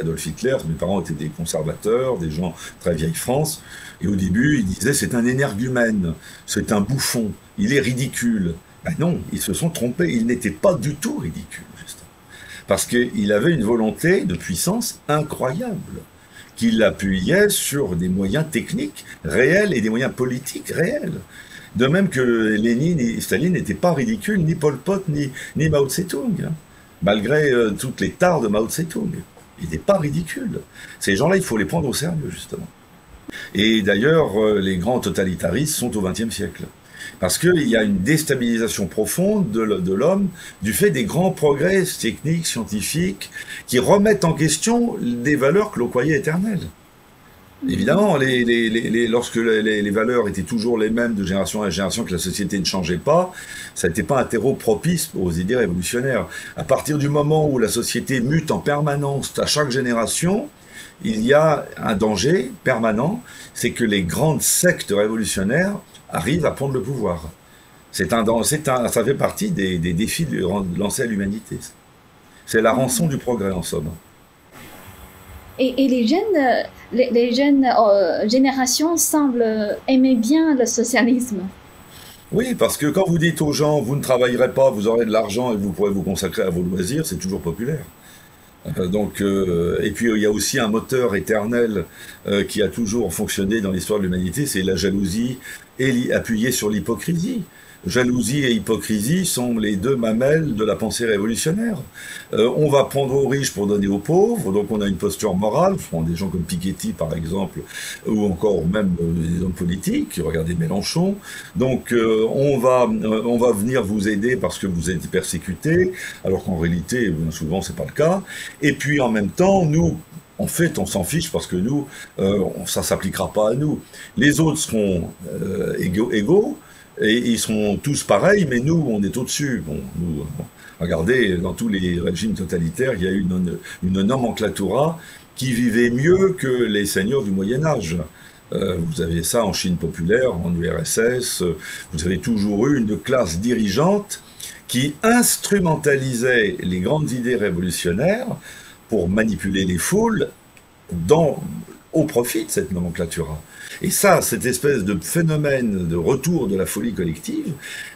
Adolf Hitler, mes parents étaient des conservateurs, des gens très vieille France, et au début, ils disaient c'est un énergumène, c'est un bouffon, il est ridicule. Ben non, ils se sont trompés, il n'était pas du tout ridicule. Parce qu'il avait une volonté de puissance incroyable, qu'il appuyait sur des moyens techniques réels et des moyens politiques réels. De même que Lénine et Staline n'étaient pas ridicules, ni Pol Pot, ni, Mao Tse-tung, hein. malgré euh, toutes les tares de Mao Tse-tung. Ils n'étaient pas ridicules. Ces gens-là, il faut les prendre au sérieux, justement. Et d'ailleurs, euh, les grands totalitaristes sont au XXe siècle. Parce qu'il y a une déstabilisation profonde de l'homme du fait des grands progrès techniques, scientifiques, qui remettent en question des valeurs que l'on croyait éternelles. Évidemment, lorsque les, valeurs étaient toujours les mêmes de génération en génération, que la société ne changeait pas, ça n'était pas un terreau propice aux idées révolutionnaires. À partir du moment où la société mute en permanence à chaque génération, il y a un danger permanent, c'est que les grandes sectes révolutionnaires arrivent à prendre le pouvoir. C'est un, un, ça fait partie des, défis lancés à l'humanité. C'est la rançon du progrès, en somme. Et, les jeunes, les, jeunes euh, générations semblent aimer bien le socialisme. Oui, parce que quand vous dites aux gens, vous ne travaillerez pas, vous aurez de l'argent et vous pourrez vous consacrer à vos loisirs, c'est toujours populaire. Euh, donc, euh, et puis il y a aussi un moteur éternel qui a toujours fonctionné dans l'histoire de l'humanité, c'est la jalousie et appuyée sur l'hypocrisie jalousie et hypocrisie sont les deux mamelles de la pensée révolutionnaire. Euh, on va prendre aux riches pour donner aux pauvres, donc on a une posture morale, je prends des gens comme Piketty par exemple, ou encore même euh, des hommes politiques, regardez Mélenchon, donc euh, on, va, on va venir vous aider parce que vous êtes persécuté, alors qu'en réalité, souvent c'est pas le cas, et puis en même temps, nous, en fait, on s'en fiche parce que nous, euh, ça s'appliquera pas à nous. Les autres seront égaux, égaux, et ils sont tous pareils, mais nous, on est au-dessus. Bon, nous, regardez, dans tous les régimes totalitaires, il y a eu une, une nomenclatura qui vivait mieux que les seigneurs du Moyen Âge. Euh, vous avez ça en Chine populaire, en URSS, vous avez toujours eu une classe dirigeante qui instrumentalisait les grandes idées révolutionnaires pour manipuler les foules dans, au profit de cette nomenclatura. Et ça, cette espèce de phénomène de retour de la folie collective,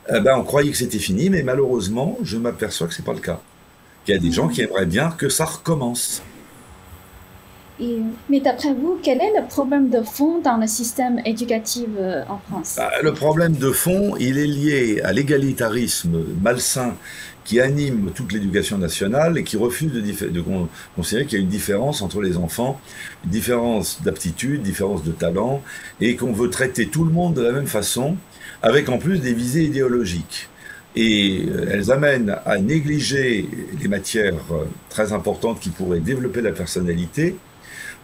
eh ben, on croyait que c'était fini, mais malheureusement, je m'aperçois que ce n'est pas le cas. Il y a des gens qui aimeraient bien que ça recommence. mais d'après vous, quel est le problème de fond dans le système éducatif euh, en France? Bah, Le problème de fond, il est lié à l'égalitarisme malsain qui anime toute l'éducation nationale et qui refuse de, considérer qu'il y a une différence entre les enfants, une différence d'aptitude, différence de talent, et qu'on veut traiter tout le monde de la même façon, avec en plus des visées idéologiques. Et euh, elles amènent à négliger les matières euh, très importantes qui pourraient développer la personnalité,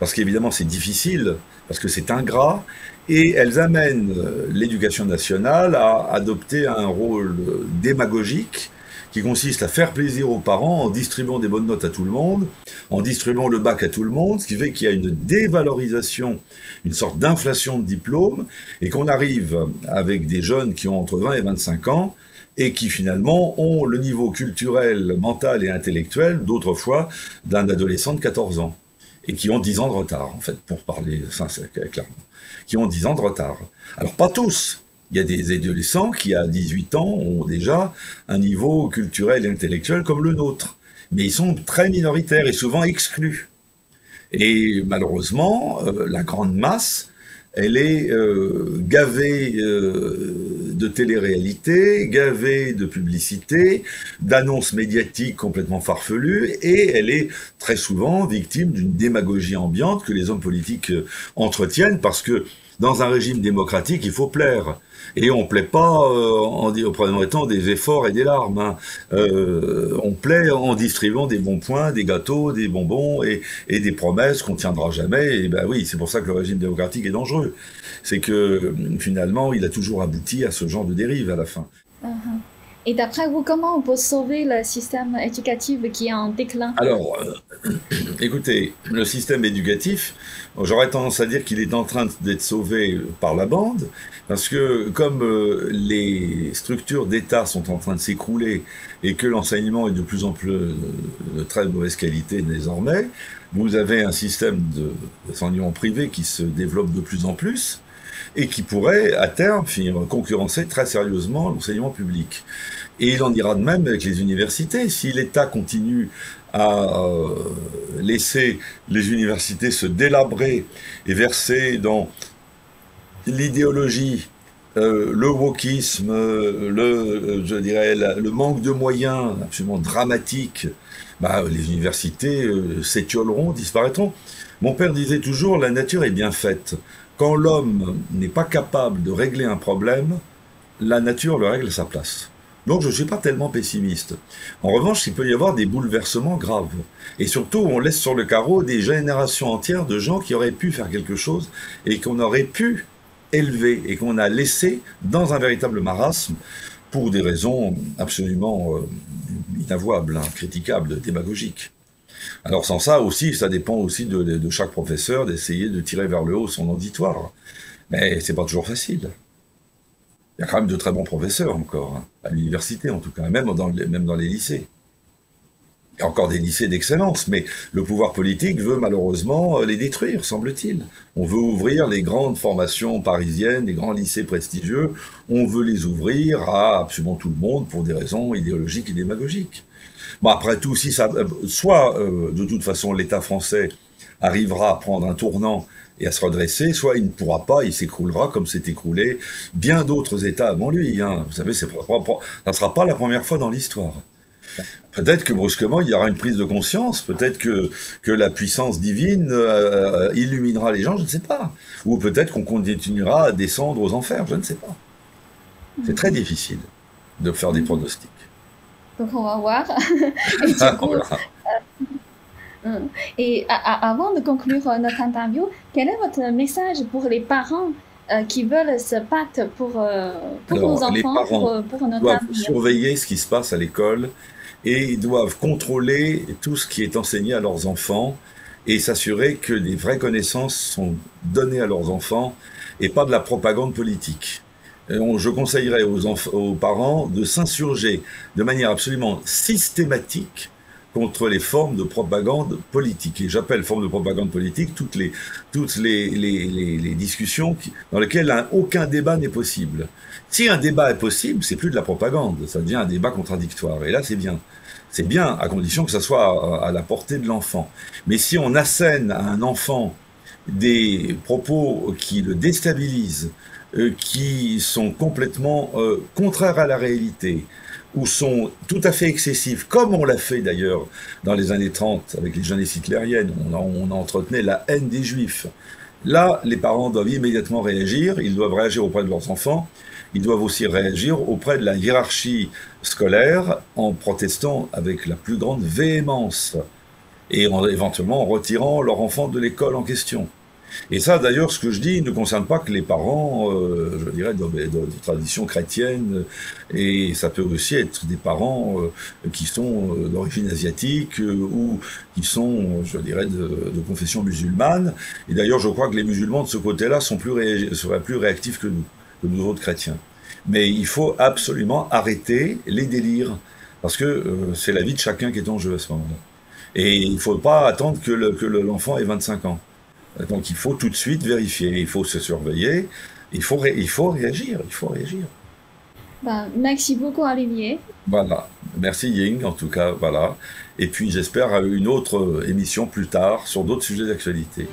parce qu'évidemment c'est difficile, parce que c'est ingrat, et elles amènent euh, l'éducation nationale à adopter un rôle démagogique qui consiste à faire plaisir aux parents en distribuant des bonnes notes à tout le monde, en distribuant le bac à tout le monde, ce qui fait qu'il y a une dévalorisation, une sorte d'inflation de diplômes, et qu'on arrive avec des jeunes qui ont entre 20 et 25 ans, et qui finalement ont le niveau culturel, mental et intellectuel d'autrefois d'un adolescent de 14 ans, et qui ont 10 ans de retard, en fait, pour parler clairement, qui ont 10 ans de retard. Alors pas tous, il y a des adolescents qui, à 18 ans, ont déjà un niveau culturel et intellectuel comme le nôtre. Mais ils sont très minoritaires et souvent exclus. Et malheureusement, euh, la grande masse, elle est euh, gavée euh, de télé-réalité, gavée de publicité, d'annonces médiatiques complètement farfelues, et elle est très souvent victime d'une démagogie ambiante que les hommes politiques entretiennent parce que dans un régime démocratique, il faut plaire. Et on plaît pas euh, en, en des efforts et des larmes. Hein. Euh, on plaît en distribuant des bons points, des gâteaux, des bonbons et, et des promesses qu'on tiendra jamais. Et ben oui, c'est pour ça que le régime démocratique est dangereux. C'est que finalement, il a toujours abouti à ce genre de dérive à la fin. Uh-huh. Et d'après vous, comment on peut sauver le système éducatif qui est en déclin? Alors, euh, écoutez, le système éducatif, j'aurais tendance à dire qu'il est en train d'être sauvé par la bande, parce que comme euh, les structures d'État sont en train de s'écrouler et que l'enseignement est de plus en plus de très mauvaise qualité désormais, vous avez un système d'enseignement privé qui se développe de plus en plus et qui pourrait, à terme, finir concurrencer très sérieusement l'enseignement public. Et il en ira de même avec les universités. Si l'État continue à euh, laisser les universités se délabrer et verser dans l'idéologie, euh, le wokisme, dirais, le manque de moyens absolument dramatique, bah, les universités euh, s'étioleront, disparaîtront. Mon père disait toujours, la nature est bien faite. Quand l'homme n'est pas capable de régler un problème, la nature le règle à sa place. Donc je ne suis pas tellement pessimiste. En revanche, il peut y avoir des bouleversements graves. Et surtout, on laisse sur le carreau des générations entières de gens qui auraient pu faire quelque chose et qu'on aurait pu élever et qu'on a laissé dans un véritable marasme pour des raisons absolument euh, inavouables, hein, critiquables, démagogiques. Alors sans ça aussi, ça dépend aussi de, chaque professeur d'essayer de tirer vers le haut son auditoire. Mais c'est pas toujours facile. Il y a quand même de très bons professeurs encore, hein, à l'université en tout cas, même dans, les lycées. Il y a encore des lycées d'excellence, mais le pouvoir politique veut malheureusement euh, les détruire, semble-t-il. On veut ouvrir les grandes formations parisiennes, les grands lycées prestigieux, on veut les ouvrir à absolument tout le monde pour des raisons idéologiques et démagogiques. Bon, après tout, si euh, soit euh, de toute façon l'État français arrivera à prendre un tournant et à se redresser, soit il ne pourra pas, il s'écroulera comme s'est écroulé bien d'autres États avant lui. Hein. Vous savez, ça ne sera pas la première fois dans l'histoire. Peut-être que brusquement, il y aura une prise de conscience, peut-être que, que la puissance divine euh, illuminera les gens, je ne sais pas. Ou peut-être qu'on continuera à descendre aux enfers, je ne sais pas. C'est très difficile de faire des pronostics. Donc on va voir. Et, euh, et avant de conclure notre interview, quel est votre message pour les parents euh, qui veulent se battre pour, pour nos enfants, pour, pour, notre doivent surveiller ce qui se passe à l'école et ils doivent contrôler tout ce qui est enseigné à leurs enfants et s'assurer que des vraies connaissances sont données à leurs enfants et pas de la propagande politique. je conseillerais aux, aux parents de s'insurger de manière absolument systématique contre les formes de propagande politique. Et j'appelle forme de propagande politique toutes les, toutes les, discussions dans lesquelles aucun débat n'est possible. Si un débat est possible, c'est plus de la propagande, ça devient un débat contradictoire. Et là, c'est bien. C'est bien à condition que ça soit à, la portée de l'enfant. Mais si on assène à un enfant des propos qui le déstabilisent, euh, qui sont complètement euh, contraires à la réalité, ou sont tout à fait excessifs, comme on l'a fait d'ailleurs dans les années 30 avec les jeunesses hitlériennes, on, on entretenait la haine des juifs. Là, les parents doivent immédiatement réagir, ils doivent réagir auprès de leurs enfants, ils doivent aussi réagir auprès de la hiérarchie scolaire en protestant avec la plus grande véhémence et en, éventuellement en retirant leur enfant de l'école en question. Et ça, d'ailleurs, ce que je dis ne concerne pas que les parents, euh, je dirais, de, de, tradition chrétienne, et ça peut aussi être des parents euh, qui sont euh, d'origine asiatique ou qui sont, je dirais, de, confession musulmane. Et d'ailleurs, je crois que les musulmans de ce côté-là sont plus seraient plus réactifs que nous, que nous autres chrétiens. Mais il faut absolument arrêter les délires, parce que c'est la vie de chacun qui est en jeu à ce moment-là. Et il ne faut pas attendre que l'enfant ait 25 ans. Donc il faut tout de suite vérifier, il faut se surveiller, il faut, il faut réagir, il faut réagir. Bah, merci beaucoup Olivier. Voilà, merci Ying en tout cas, voilà. Et puis j'espère une autre émission plus tard sur d'autres sujets d'actualité.